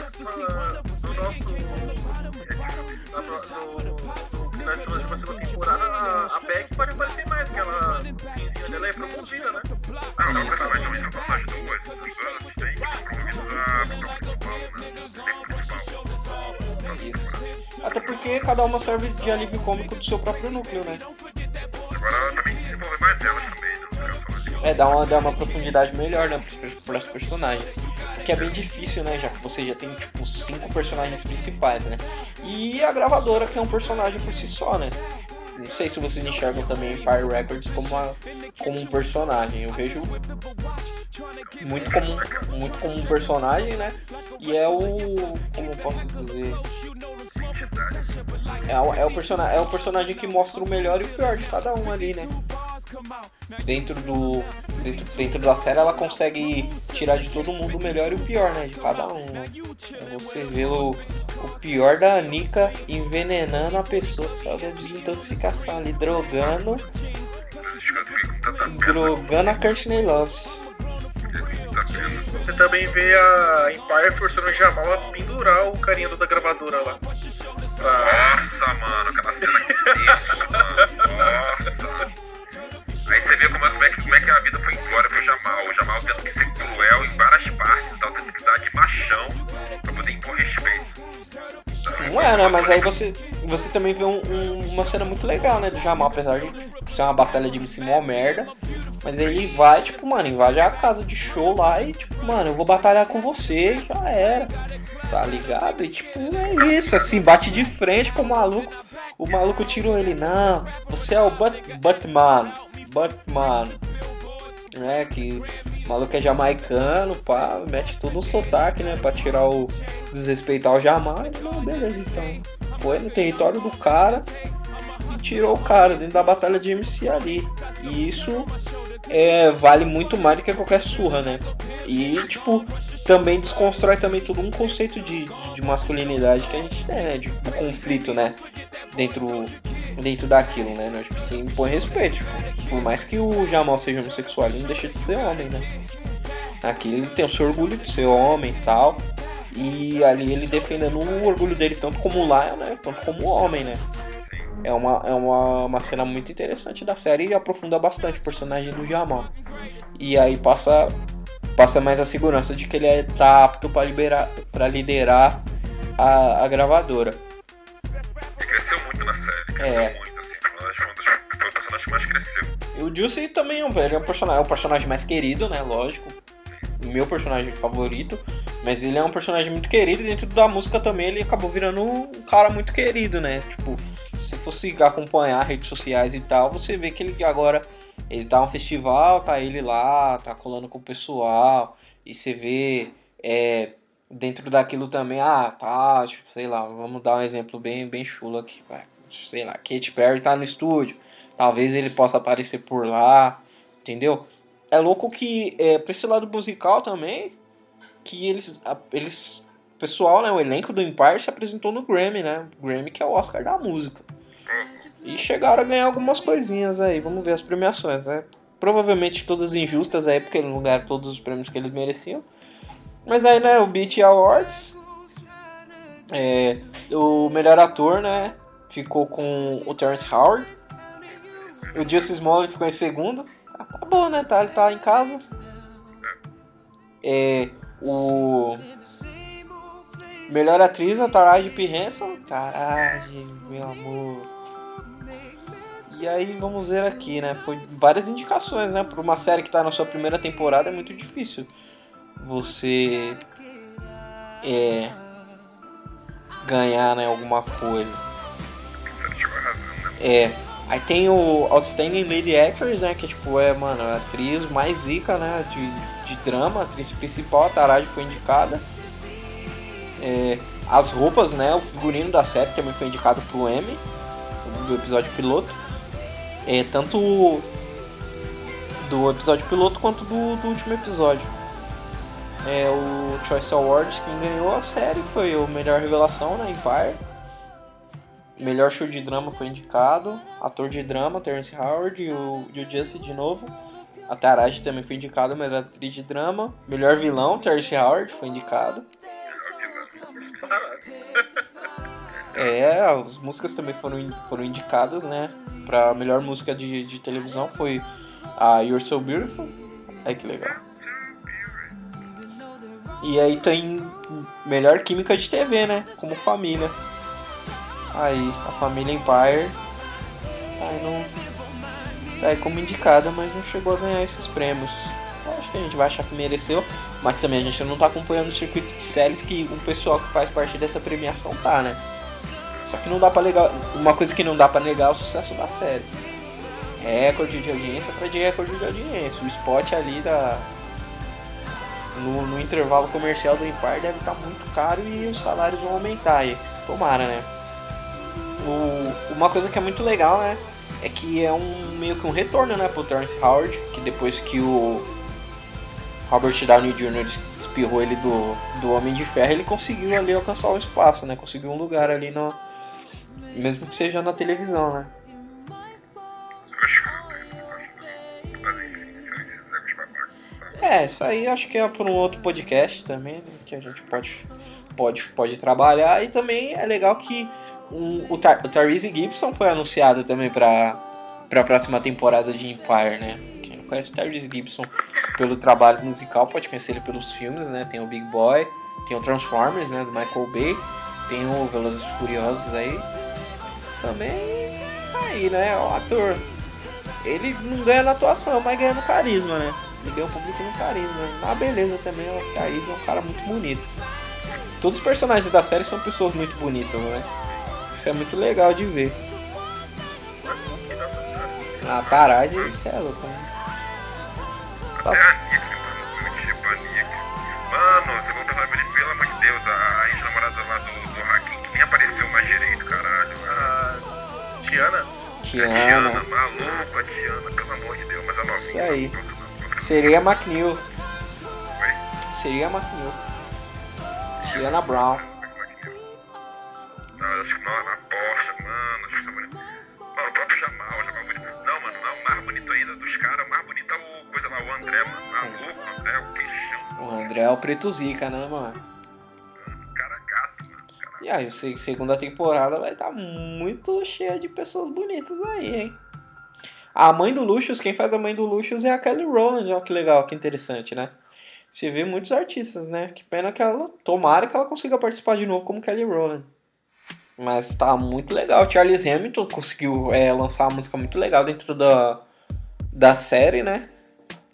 No nosso. na No, no que nós estamos de uma segunda temporada, a, a Beck pode aparecer mais, que ela, finzinho dela é promovida, né? Ah, não, mas então isso foram as duas, as duas assistentes foram promovidas a papel principal, né? Principal. Até porque cada uma serve de alívio cômico do seu próprio núcleo, né? Elas também, né? É, dá uma, dá uma profundidade melhor, né, pros, pros personagens. Que é bem difícil, né, já que você já tem, tipo, cinco personagens principais, né? E a gravadora, que é um personagem por si só, né? Não sei se vocês enxergam também Empire Records como, uma, como um personagem. Eu vejo muito como, muito como um personagem, né? E é o. Como eu posso dizer? É, o- é, o persona é o personagem que mostra o melhor e o pior de cada um ali, né? Dentro do. Dentro, dentro da série ela consegue tirar de todo mundo o melhor e o pior, né? De cada um. Então Você vê o, o pior da Anika envenenando a pessoa que saiu da desintoxicação ali, drogando. Drogando a Courtney Loves. Você também vê a Empire forçando o Jamal a pendurar o carinha da gravadora lá. Pra... Nossa, mano, aquela cena que tenso, mano. Nossa. Aí você vê como é, como, é que, como é que a vida foi embora pro Jamal. O Jamal tendo que ser cruel em várias partes e tal, tendo que dar de machão pra poder impor respeito. Não é, né? Mas aí você, você também vê um- um- uma cena muito legal, né? Do Jamal, apesar de ser uma batalha de MC mó merda. Mas ele vai, tipo, mano, invade a casa de show lá e, tipo, mano, eu vou batalhar com você e já era. Tá ligado? E, tipo, é isso, assim, bate de frente com o maluco. O maluco tirou ele, não, você é o Batman. Batman. É, que o maluco é jamaicano, pá, mete tudo no sotaque, né? Pra tirar o. desrespeitar o Jamal. Ele, Não, beleza, então. Foi no território do cara e tirou o cara dentro da batalha de MC ali. E isso é, vale muito mais do que qualquer surra, né? E, tipo, também desconstrói também todo um conceito de, de masculinidade que a gente tem, né? De, conflito, né? Dentro, dentro daquilo, né? Nós, tipo, se impõe respeito. Tipo, por mais que o Jamal seja homossexual, ele não deixa de ser homem, né? Aqui ele tem o seu orgulho de ser homem e tal. E ali ele defendendo o orgulho dele tanto como Lion, né? Tanto como homem, né? É uma, é uma, uma cena muito interessante da série e aprofunda bastante o personagem do Jamal. E aí passa, passa mais a segurança de que ele é, tá apto para liderar a, a gravadora. E cresceu muito na série, cresceu É. muito, assim. Foi um dos- foi o personagem que mais cresceu. E o Juicy também é um, ele é um personagem, é o personagem mais querido, né? Lógico. Meu personagem favorito. Mas ele é um personagem muito querido e dentro da música também ele acabou virando um cara muito querido, né? Tipo, se fosse acompanhar redes sociais e tal, você vê que ele agora ele tá um festival, tá ele lá, tá colando com o pessoal. E você vê é, dentro daquilo também, ah, tá, tipo, sei lá, vamos dar um exemplo bem, bem chulo aqui, vai. Sei lá, Katy Perry tá no estúdio. Talvez ele possa aparecer por lá, entendeu? É louco que, é, pra esse lado musical também, que eles, eles, pessoal, né, o elenco do Empire se apresentou no Grammy, né? Grammy que é o Oscar da música. E chegaram a ganhar algumas coisinhas aí, vamos ver as premiações, né? Provavelmente todas injustas aí, porque não ganharam todos os prêmios que eles mereciam. Mas aí, né, o Beat Awards, é, o melhor ator, né, ficou com o Terrence Howard. O Justice Smollett ficou em segundo. Ah, tá bom, né? Tá, ele tá em casa. É, o melhor atriz, a Taraji P. Henson. Taraji, meu amor. E aí, vamos ver aqui, né? Foi várias indicações, né? Por uma série que tá na sua primeira temporada é muito difícil você é, ganhar, né? Alguma coisa. Arrasando, né? É. Aí tem o Outstanding Lady Actress, né? Que tipo, é, mano, a atriz mais zica, né? De, de drama, a atriz principal, a Taraji foi indicada. É, as roupas, né? O figurino da série também foi indicado pro Emmy, do episódio piloto. É, tanto do episódio piloto quanto do, do último episódio. É, o Choice Awards, quem ganhou a série foi o melhor revelação, né? Empire. Melhor show de drama foi indicado. Ator de drama, Terrence Howard e o, e o de novo. A Taraji também foi indicada, melhor atriz de drama. Melhor vilão, Terrence Howard foi indicado. É, as músicas também foram, foram indicadas, né? Pra melhor música de, de televisão foi a You're So Beautiful. Ai que legal. E aí tem melhor química de TV, né? Como família. Aí, a família Empire. Aí não. Tá aí como indicada, mas não chegou a ganhar esses prêmios. Acho que a gente vai achar que mereceu, mas também a gente não tá acompanhando o circuito de séries que o pessoal que faz parte dessa premiação tá, né? Só que não dá pra negar. Uma coisa que não dá pra negar é o sucesso da série. Recorde de audiência pra de recorde de audiência. O spot ali da. No, no intervalo comercial do Empire deve estar muito caro e os salários vão aumentar aí. Tomara, né? O, uma coisa que é muito legal, né? É que é um meio que um retorno, né, pro Terrence Howard, que depois que o Robert Downey Jr. espirrou ele do, do Homem de Ferro, ele conseguiu ali alcançar o espaço, né? Conseguiu um lugar ali no. Mesmo que seja na televisão, né? Frutas, mas enfim, são esses babacas. É, isso aí acho que é por um outro podcast também, né, que a gente pode, pode, pode trabalhar. E também é legal que o, Tar o Tyrese Gibson foi anunciado também pra, pra próxima temporada de Empire, né? Quem não conhece o Tyrese Gibson pelo trabalho musical pode conhecer ele pelos filmes, né? Tem o Big Boy, tem o Transformers, né? Do Michael Bay, tem o Velozes Furiosos aí. Também tá aí, né? O ator. Ele não ganha na atuação, mas ganha no carisma, né? Ele ganha o público no carisma. Na beleza também, o Tyrese é um cara muito bonito. Todos os personagens da série são pessoas muito bonitas, né? Isso é muito legal de ver. Que Nossa Senhora. A Taraji, isso é louco, né? Até a Nick, mano, eu tipo a Nick. Mano, segundo família, pelo amor de Deus, a, a ex-namorada lá do, do Hakim que nem apareceu mais direito, caralho. A Tiana. Tiana, Tiana. maluco, a Tiana, pelo amor de Deus, mas a novinha. Isso aí. Não, Seria a McNeil. Oi? Seria a McNeil. Tiana Brown. Eu acho que não, na Porsche, mano, acho que tá bonito. Mano, o próprio Jamal, Jamal é bonito. Não, mano, não, o mais bonito ainda dos caras, o mais bonito é o coisa lá, o André, mano. Maluco, o André, o queixão, O André é o preto zica, né, mano? mano. Cara, E aí, se- segunda temporada vai estar muito cheia de pessoas bonitas aí, hein? A mãe do Luxus, quem faz a mãe do Luxus é a Kelly Rowland, olha que legal, que interessante, né? Você vê muitos artistas, né? Que pena que ela. Tomara que ela consiga participar de novo como Kelly Rowland. Mas tá muito legal. Charles Hamilton conseguiu é, lançar uma música muito legal dentro da, da série, né?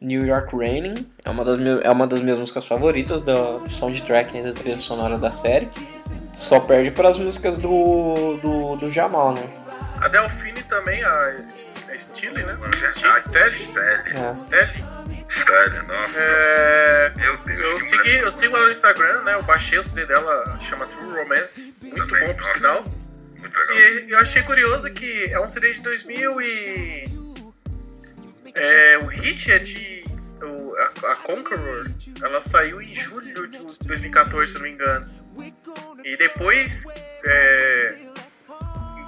New York Raining é uma das, é uma das minhas músicas favoritas da soundtrack né, da trilha sonora da série. Só perde para as músicas do, do, do Jamal, né? A Delfine também, a a Stille, né? Stille, verdade, Stelle. Stelle. É. Stelle. Stelle, nossa. É, Meu Deus, eu, segui, eu sigo ela no Instagram, né? Eu baixei o CD dela, chama True Romance. Muito Também, bom, por nossa. sinal. Muito legal. E eu achei curioso que é um CD de 2000 e... É, o hit é de... o- a, a Conqueror, ela saiu em julho de 2014, se eu não me engano. E depois é,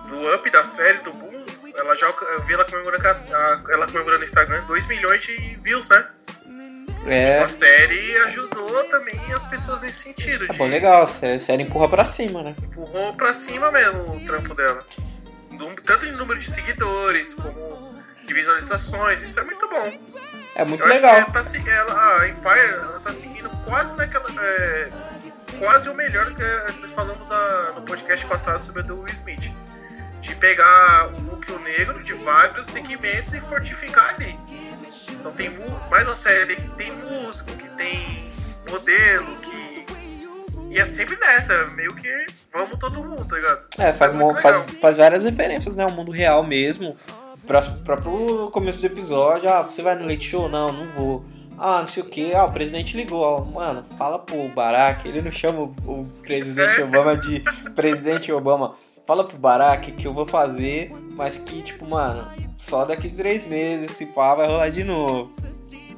do up da série, do boom, ela já, eu vi ela comemorando, ela comemorando no Instagram 2 milhões de views, né? É, A série ajudou também as pessoas nesse sentido. é de legal. A série empurra pra cima, né? Empurrou pra cima mesmo o trampo dela. Tanto em número de seguidores, como de visualizações. Isso é muito bom. É muito Eu legal. acho que ela tá, ela, a Empire ela tá seguindo quase naquela. é, quase o melhor que nós falamos na- no podcast passado sobre a do Will Smith. De pegar o núcleo negro de vários segmentos e fortificar ali. Então tem mais uma série que tem músico, que tem modelo, que. E é sempre nessa, meio que vamos todo mundo, tá ligado? É, faz, mo- faz, faz várias referências, né? O mundo real mesmo. Pra, pra, pro começo do episódio, ah, você vai no Late Show? Não, não vou. Ah, não sei o que, ah, o presidente ligou. Ó, Mano, fala pro Barack, ele não chama o, o presidente Obama de presidente Obama. Fala pro Barack que eu vou fazer, mas que, tipo, mano, só daqui três meses esse pá vai rolar de novo.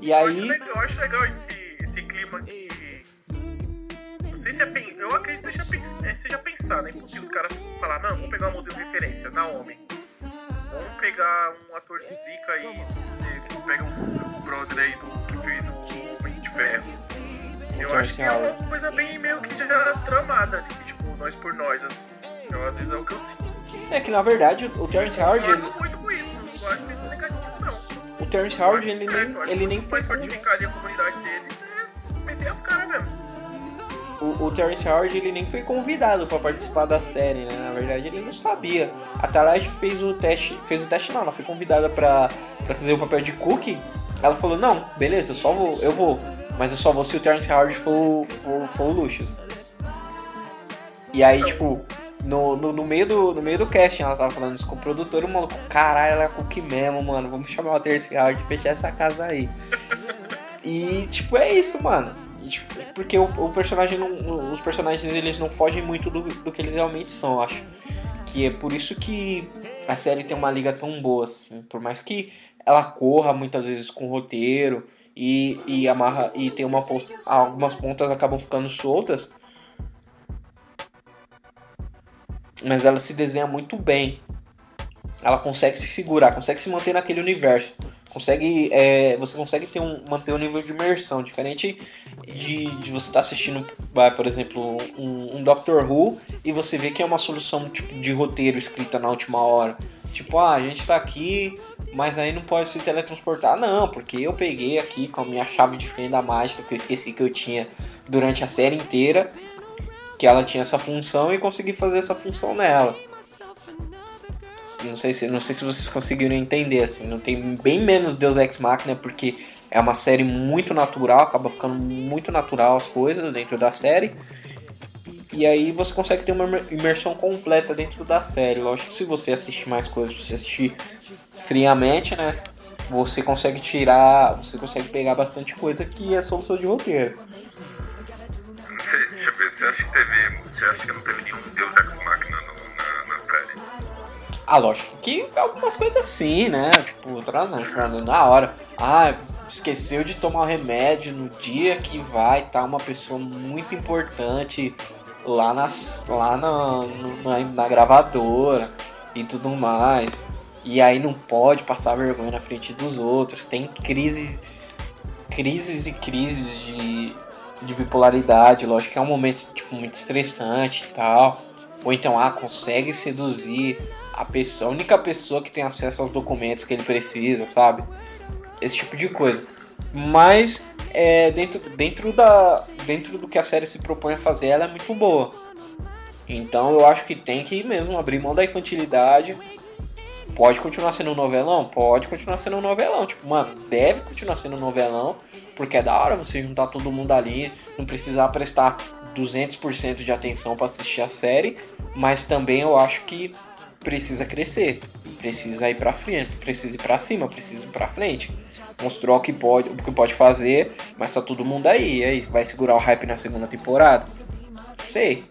E Eu acho aí. legal, eu acho legal esse, esse clima que. Não sei se é pen... Eu acredito que seja, é, pensado. É impossível os caras falar, não, vamos pegar um modelo de referência, Naomi. Vamos pegar um ator zica aí, né, que pega um, brother aí do, que fez o Homem de Ferro. Eu acho que é uma coisa bem meio que já tramada tipo, nós por nós, assim. Então, às vezes é o que eu sinto. É que na verdade o Terrence Eu Howard, concordo ele, muito com isso, não acho isso negativo, não. o Terrence Eu Howard ele certo, nem, eu ele nem fortificar ali a comunidade deles é meter as caras mesmo. o, o Terrence Howard ele nem foi convidado pra participar da série, né? Na verdade ele não sabia. A Taraji fez o teste, fez o teste não, ela foi convidada pra, pra fazer o papel de Cookie. Ela falou não, beleza, eu só vou, eu vou, mas eu só vou se o Terrence Howard for, for, for o Lucius. E aí tipo no, no, no meio do, no meio do casting, ela tava falando isso com o produtor, o maluco, caralho, ela é cookie mesmo, mano. Vamos chamar o Terce Howard e fechar essa casa aí. E, tipo, é isso, mano. E, tipo, porque o, o personagem não, os personagens eles não fogem muito do, do que eles realmente são, acho. Que é por isso que a série tem uma liga tão boa, assim. Por mais que ela corra muitas vezes com o roteiro e, e amarra e tem uma algumas pontas acabam ficando soltas. Mas ela se desenha muito bem. Ela consegue se segurar, consegue se manter naquele universo. Consegue, é, você consegue ter um, manter um nível de imersão diferente de, de você estar assistindo, vai, por exemplo, um, um Doctor Who e você vê que é uma solução tipo, de roteiro escrita na última hora. Tipo, ah, a gente tá aqui, mas aí não pode se teletransportar. Não, porque eu peguei aqui com a minha chave de fenda mágica que eu esqueci que eu tinha durante a série inteira, que ela tinha essa função e consegui fazer essa função nela. Não sei se, não sei se vocês conseguiram entender, assim, não tem bem menos Deus Ex Machina, porque é uma série muito natural, acaba ficando muito natural as coisas dentro da série. E aí você consegue ter uma imer- imersão completa dentro da série. Lógico que se você assistir mais coisas, se você assistir friamente, né? Você consegue tirar, você consegue pegar bastante coisa que é solução de roteiro. Deixa eu ver, você acha que teve. Você acha que não teve nenhum Deus Ex Machina no- na, na série? Ah, lógico que algumas coisas assim, né? Tipo, transante, na hora. Ah, esqueceu de tomar o remédio no dia que vai estar uma pessoa muito importante lá, nas, lá na, na, na gravadora e tudo mais. E aí não pode passar vergonha na frente dos outros. Tem crises, crises e crises de, de bipolaridade. Lógico que é um momento tipo, muito estressante e tal. Ou então, ah, consegue seduzir a pessoa, a única pessoa que tem acesso aos documentos que ele precisa, sabe? Esse tipo de coisa. Mas é, dentro, dentro, da, dentro do que a série se propõe a fazer, ela é muito boa. Então eu acho que tem que mesmo abrir mão da infantilidade. Pode continuar sendo um novelão? Pode continuar sendo um novelão. Tipo, mano, deve continuar sendo um novelão. Porque é da hora você juntar todo mundo ali. Não precisar prestar 200% de atenção para assistir a série. Mas também eu acho que precisa crescer. Precisa ir pra frente. Precisa ir pra cima. Precisa ir pra frente. Mostrou o que pode, o que pode fazer. Mas tá todo mundo aí. Aí, vai segurar o hype na segunda temporada? Não sei.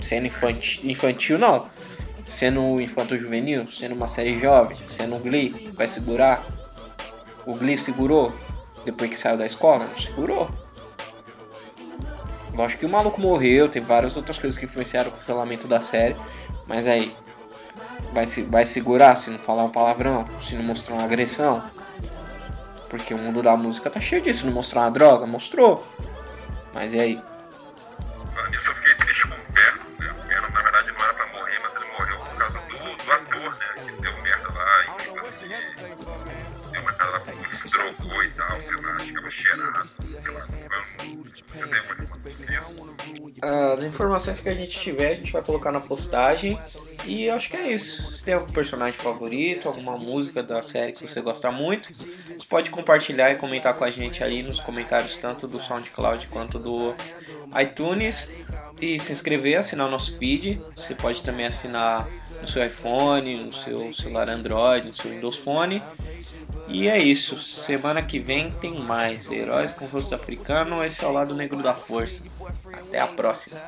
Sendo infantil, infantil não. Sendo infanto juvenil, sendo uma série jovem, sendo um Glee, vai segurar? O Glee segurou depois que saiu da escola? Segurou. Lógico que o maluco morreu, tem várias outras coisas que influenciaram o cancelamento da série, mas aí vai, se, vai segurar se não falar um palavrão, se não mostrar uma agressão? Porque o mundo da música tá cheio disso, não mostrar uma droga? Mostrou. Mas e aí? Eu fiquei Você tem isso? As informações que a gente tiver, a gente vai colocar na postagem. E acho que é isso. Se tem algum personagem favorito, alguma música da série que você gosta muito, você pode compartilhar e comentar com a gente aí nos comentários, tanto do SoundCloud quanto do iTunes. E se inscrever, assinar o nosso feed. Você pode também assinar no seu iPhone, no seu celular Android, no seu Windows Phone. E é isso. Semana que vem tem mais Heróis com Rosto Africano. Esse é o lado negro da força. Até a próxima.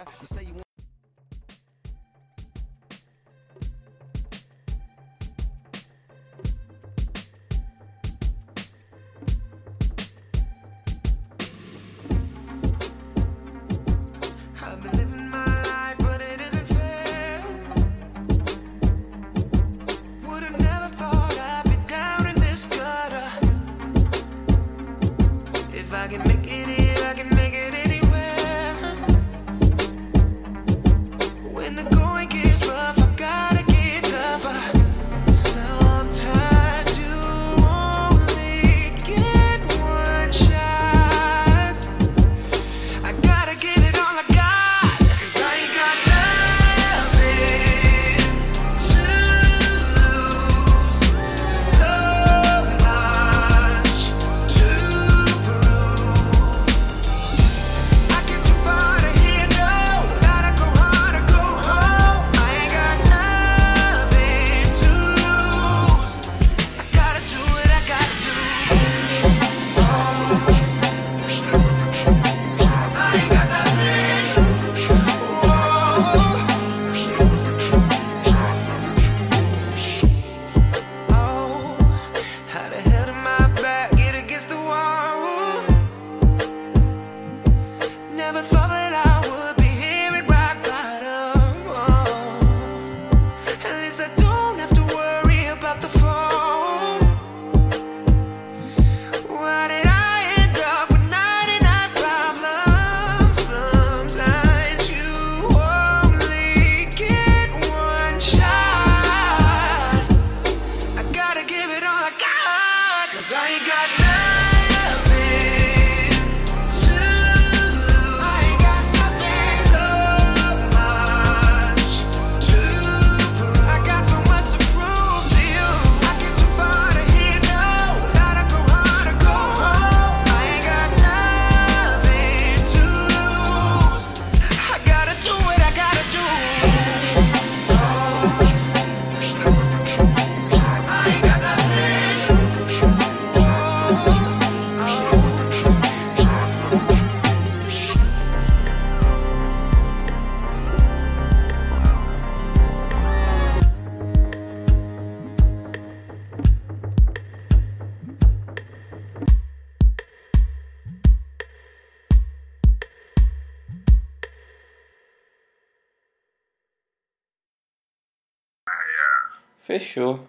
Fechou.